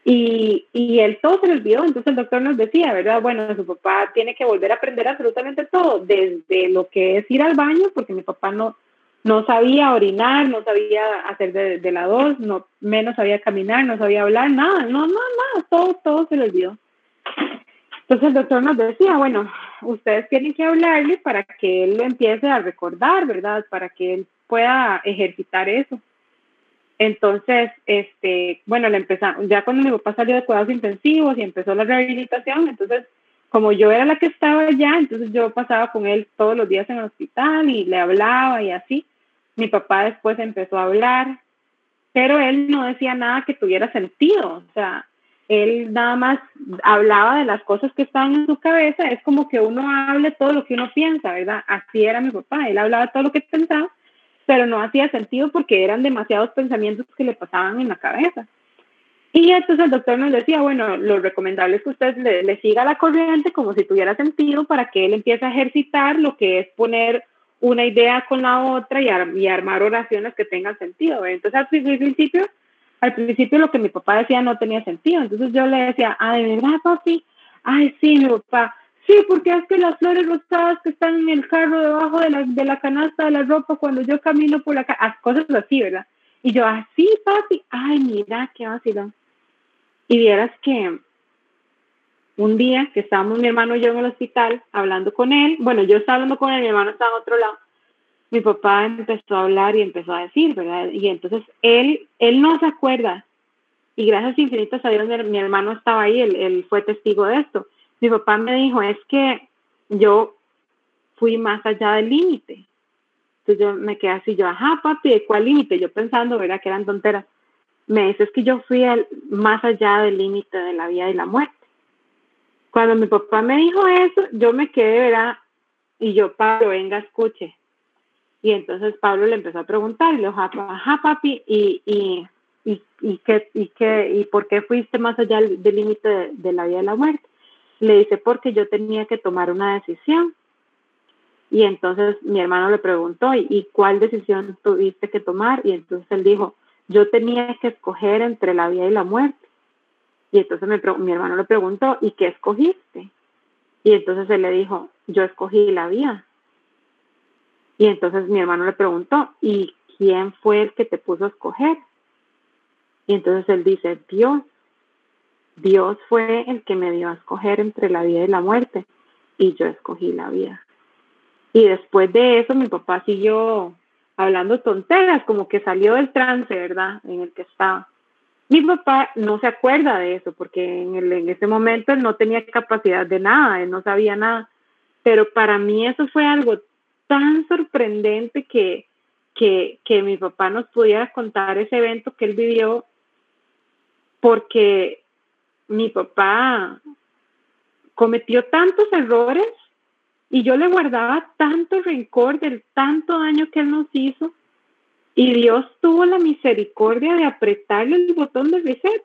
A: Y, y él todo se le olvidó, entonces el doctor nos decía, ¿verdad? Bueno, su papá tiene que volver a aprender absolutamente todo, desde lo que es ir al baño, porque mi papá no, no sabía orinar, no sabía hacer de, de la dos, no, menos sabía caminar, no sabía hablar, nada, no, no, nada, todo, todo se le olvidó. Entonces el doctor nos decía, bueno, ustedes tienen que hablarle para que él empiece a recordar, ¿verdad? Para que él pueda ejercitar eso. Entonces, este, bueno, le empezamos, ya cuando mi papá salió de cuidados intensivos y empezó la rehabilitación, entonces, como yo era la que estaba allá, entonces yo pasaba con él todos los días en el hospital y le hablaba y así. Mi papá después empezó a hablar, pero él no decía nada que tuviera sentido, o sea, él nada más hablaba de las cosas que estaban en su cabeza, es como que uno hable todo lo que uno piensa, ¿verdad? Así era mi papá, él hablaba todo lo que pensaba, pero no hacía sentido porque eran demasiados pensamientos que le pasaban en la cabeza. Y entonces el doctor nos decía, bueno, lo recomendable es que usted le, siga la corriente como si tuviera sentido para que él empiece a ejercitar lo que es poner una idea con la otra y, armar oraciones que tengan sentido. Entonces al principio al principio lo que mi papá decía no tenía sentido. Entonces yo le decía, ah, ¿de verdad, papi? Ay, sí, mi papá. Sí, porque es que las flores rosadas que están en el carro debajo de la, de la canasta de la ropa cuando yo camino por la calle, cosas así, ¿verdad? Y yo, así, ah, papi. Ay, mira, qué vacilón. Y vieras que un día que estábamos mi hermano y yo en el hospital hablando con él, bueno, yo estaba hablando con él, mi hermano estaba en otro lado, mi papá empezó a hablar y empezó a decir, ¿verdad? Y entonces él, él no se acuerda. Y gracias infinitas a Dios, mi, hermano estaba ahí, él, él, fue testigo de esto. Mi papá me dijo, es que yo fui más allá del límite. Entonces yo me quedé así, yo, ajá, papi, ¿de cuál límite? Yo pensando, ¿verdad? Que eran tonteras. Me dice, es que yo fui más allá del límite de la vida y la muerte. Cuando mi papá me dijo eso, yo me quedé, ¿verdad? Y yo, Pablo, venga, escuche y entonces Pablo le empezó a preguntar, y le ajá, papi, ¿y, y, y, y, qué, y, qué, ¿y por qué fuiste más allá del límite de, la vida y la muerte? Le dice, porque yo tenía que tomar una decisión. Y entonces mi hermano le preguntó, ¿y cuál decisión tuviste que tomar? Y entonces él dijo, yo tenía que escoger entre la vida y la muerte. Y entonces mi hermano le preguntó, ¿y qué escogiste? Y entonces él le dijo, yo escogí la vida. Y entonces mi hermano le preguntó, ¿y quién fue el que te puso a escoger? Y entonces él dice, Dios. Dios fue el que me dio a escoger entre la vida y la muerte. Y yo escogí la vida. Y después de eso mi papá siguió hablando tonteras, como que salió del trance, ¿verdad? En el que estaba. Mi papá no se acuerda de eso, porque en, el, en ese momento él no tenía capacidad de nada, él no sabía nada. pero para mí eso fue algo tan sorprendente que, que, que mi papá nos pudiera contar ese evento que él vivió, porque mi papá cometió tantos errores y yo le guardaba tanto rencor del tanto daño que él nos hizo y Dios tuvo la misericordia de apretarle el botón de reset,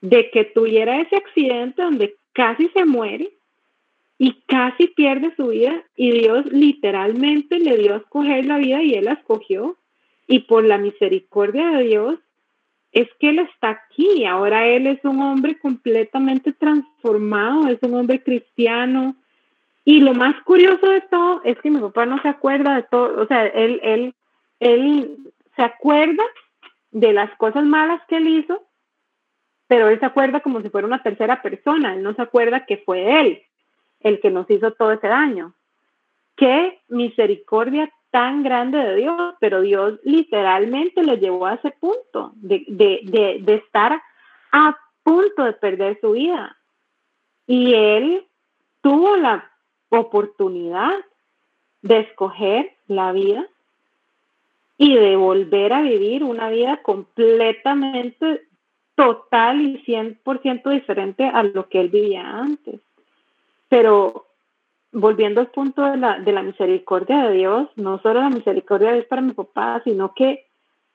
A: de que tuviera ese accidente donde casi se muere y casi pierde su vida y Dios literalmente le dio a escoger la vida y él la escogió y por la misericordia de Dios es que él está aquí, ahora él es un hombre completamente transformado, es un hombre cristiano. Y lo más curioso de todo es que mi papá no se acuerda de todo, o sea, él, él, él se acuerda de las cosas malas que él hizo, pero él se acuerda como si fuera una tercera persona, él no se acuerda que fue él el que nos hizo todo ese daño. Qué misericordia tan grande de Dios, pero Dios literalmente lo llevó a ese punto de, de, de, estar a punto de perder su vida. Y él tuvo la oportunidad de escoger la vida y de volver a vivir una vida completamente total y 100% diferente a lo que él vivía antes. Pero volviendo al punto de la, de la misericordia de Dios, no solo la misericordia de Dios para mi papá, sino que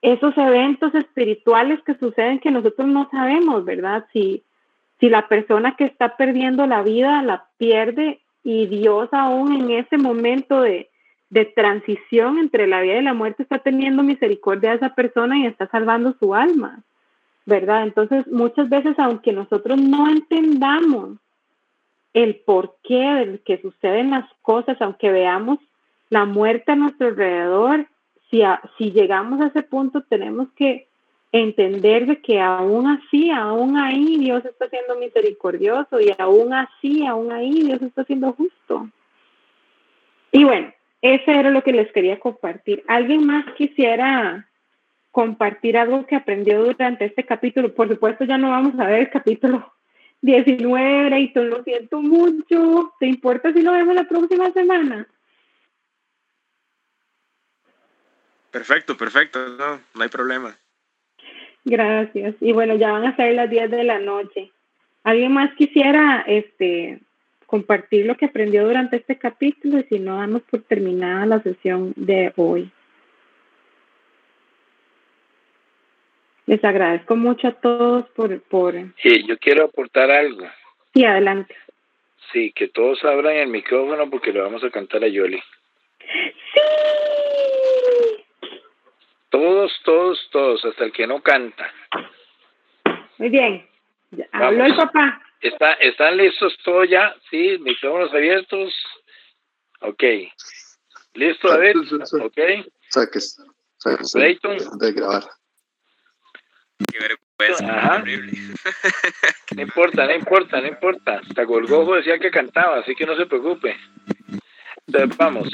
A: esos eventos espirituales que suceden que nosotros no sabemos, ¿verdad? Si, si la persona que está perdiendo la vida la pierde y Dios aún en ese momento de, de transición entre la vida y la muerte está teniendo misericordia de esa persona y está salvando su alma, ¿verdad? Entonces, muchas veces, aunque nosotros no entendamos el porqué de que suceden las cosas, aunque veamos la muerte a nuestro alrededor, si, si llegamos a ese punto tenemos que entender de que aún así, aún ahí Dios está siendo misericordioso y aún así, aún ahí Dios está siendo justo. Y bueno, eso era lo que les quería compartir. ¿Alguien más quisiera compartir algo que aprendió durante este capítulo? Por supuesto, ya no vamos a ver el capítulo [laughs] 19, Brayton, lo siento mucho. ¿Te importa si lo vemos la próxima semana?
D: Perfecto, perfecto, no, no hay problema.
A: Gracias. Y bueno, ya van a ser las 10 de la noche. ¿Alguien más quisiera este, compartir lo que aprendió durante este capítulo? Y si no, damos por terminada la sesión de hoy. Les agradezco mucho a todos por... por...
H: Sí, yo quiero aportar algo.
A: Sí, adelante.
H: Sí, que todos abran el micrófono porque le vamos a cantar a Yoli.
A: ¡Sí!
H: Todos, todos, todos, hasta el que no canta.
A: Muy bien. Habló el papá.
H: ¿Está, ¿Están listos todos ya? Sí, micrófonos abiertos. Ok. ¿Listo, David? Ok.
B: Saques. Saques. De grabar.
D: Qué vergüenza, horrible.
H: no importa, no importa, no importa. Hasta Golgojo decía que cantaba, así que no se preocupe. Entonces, vamos.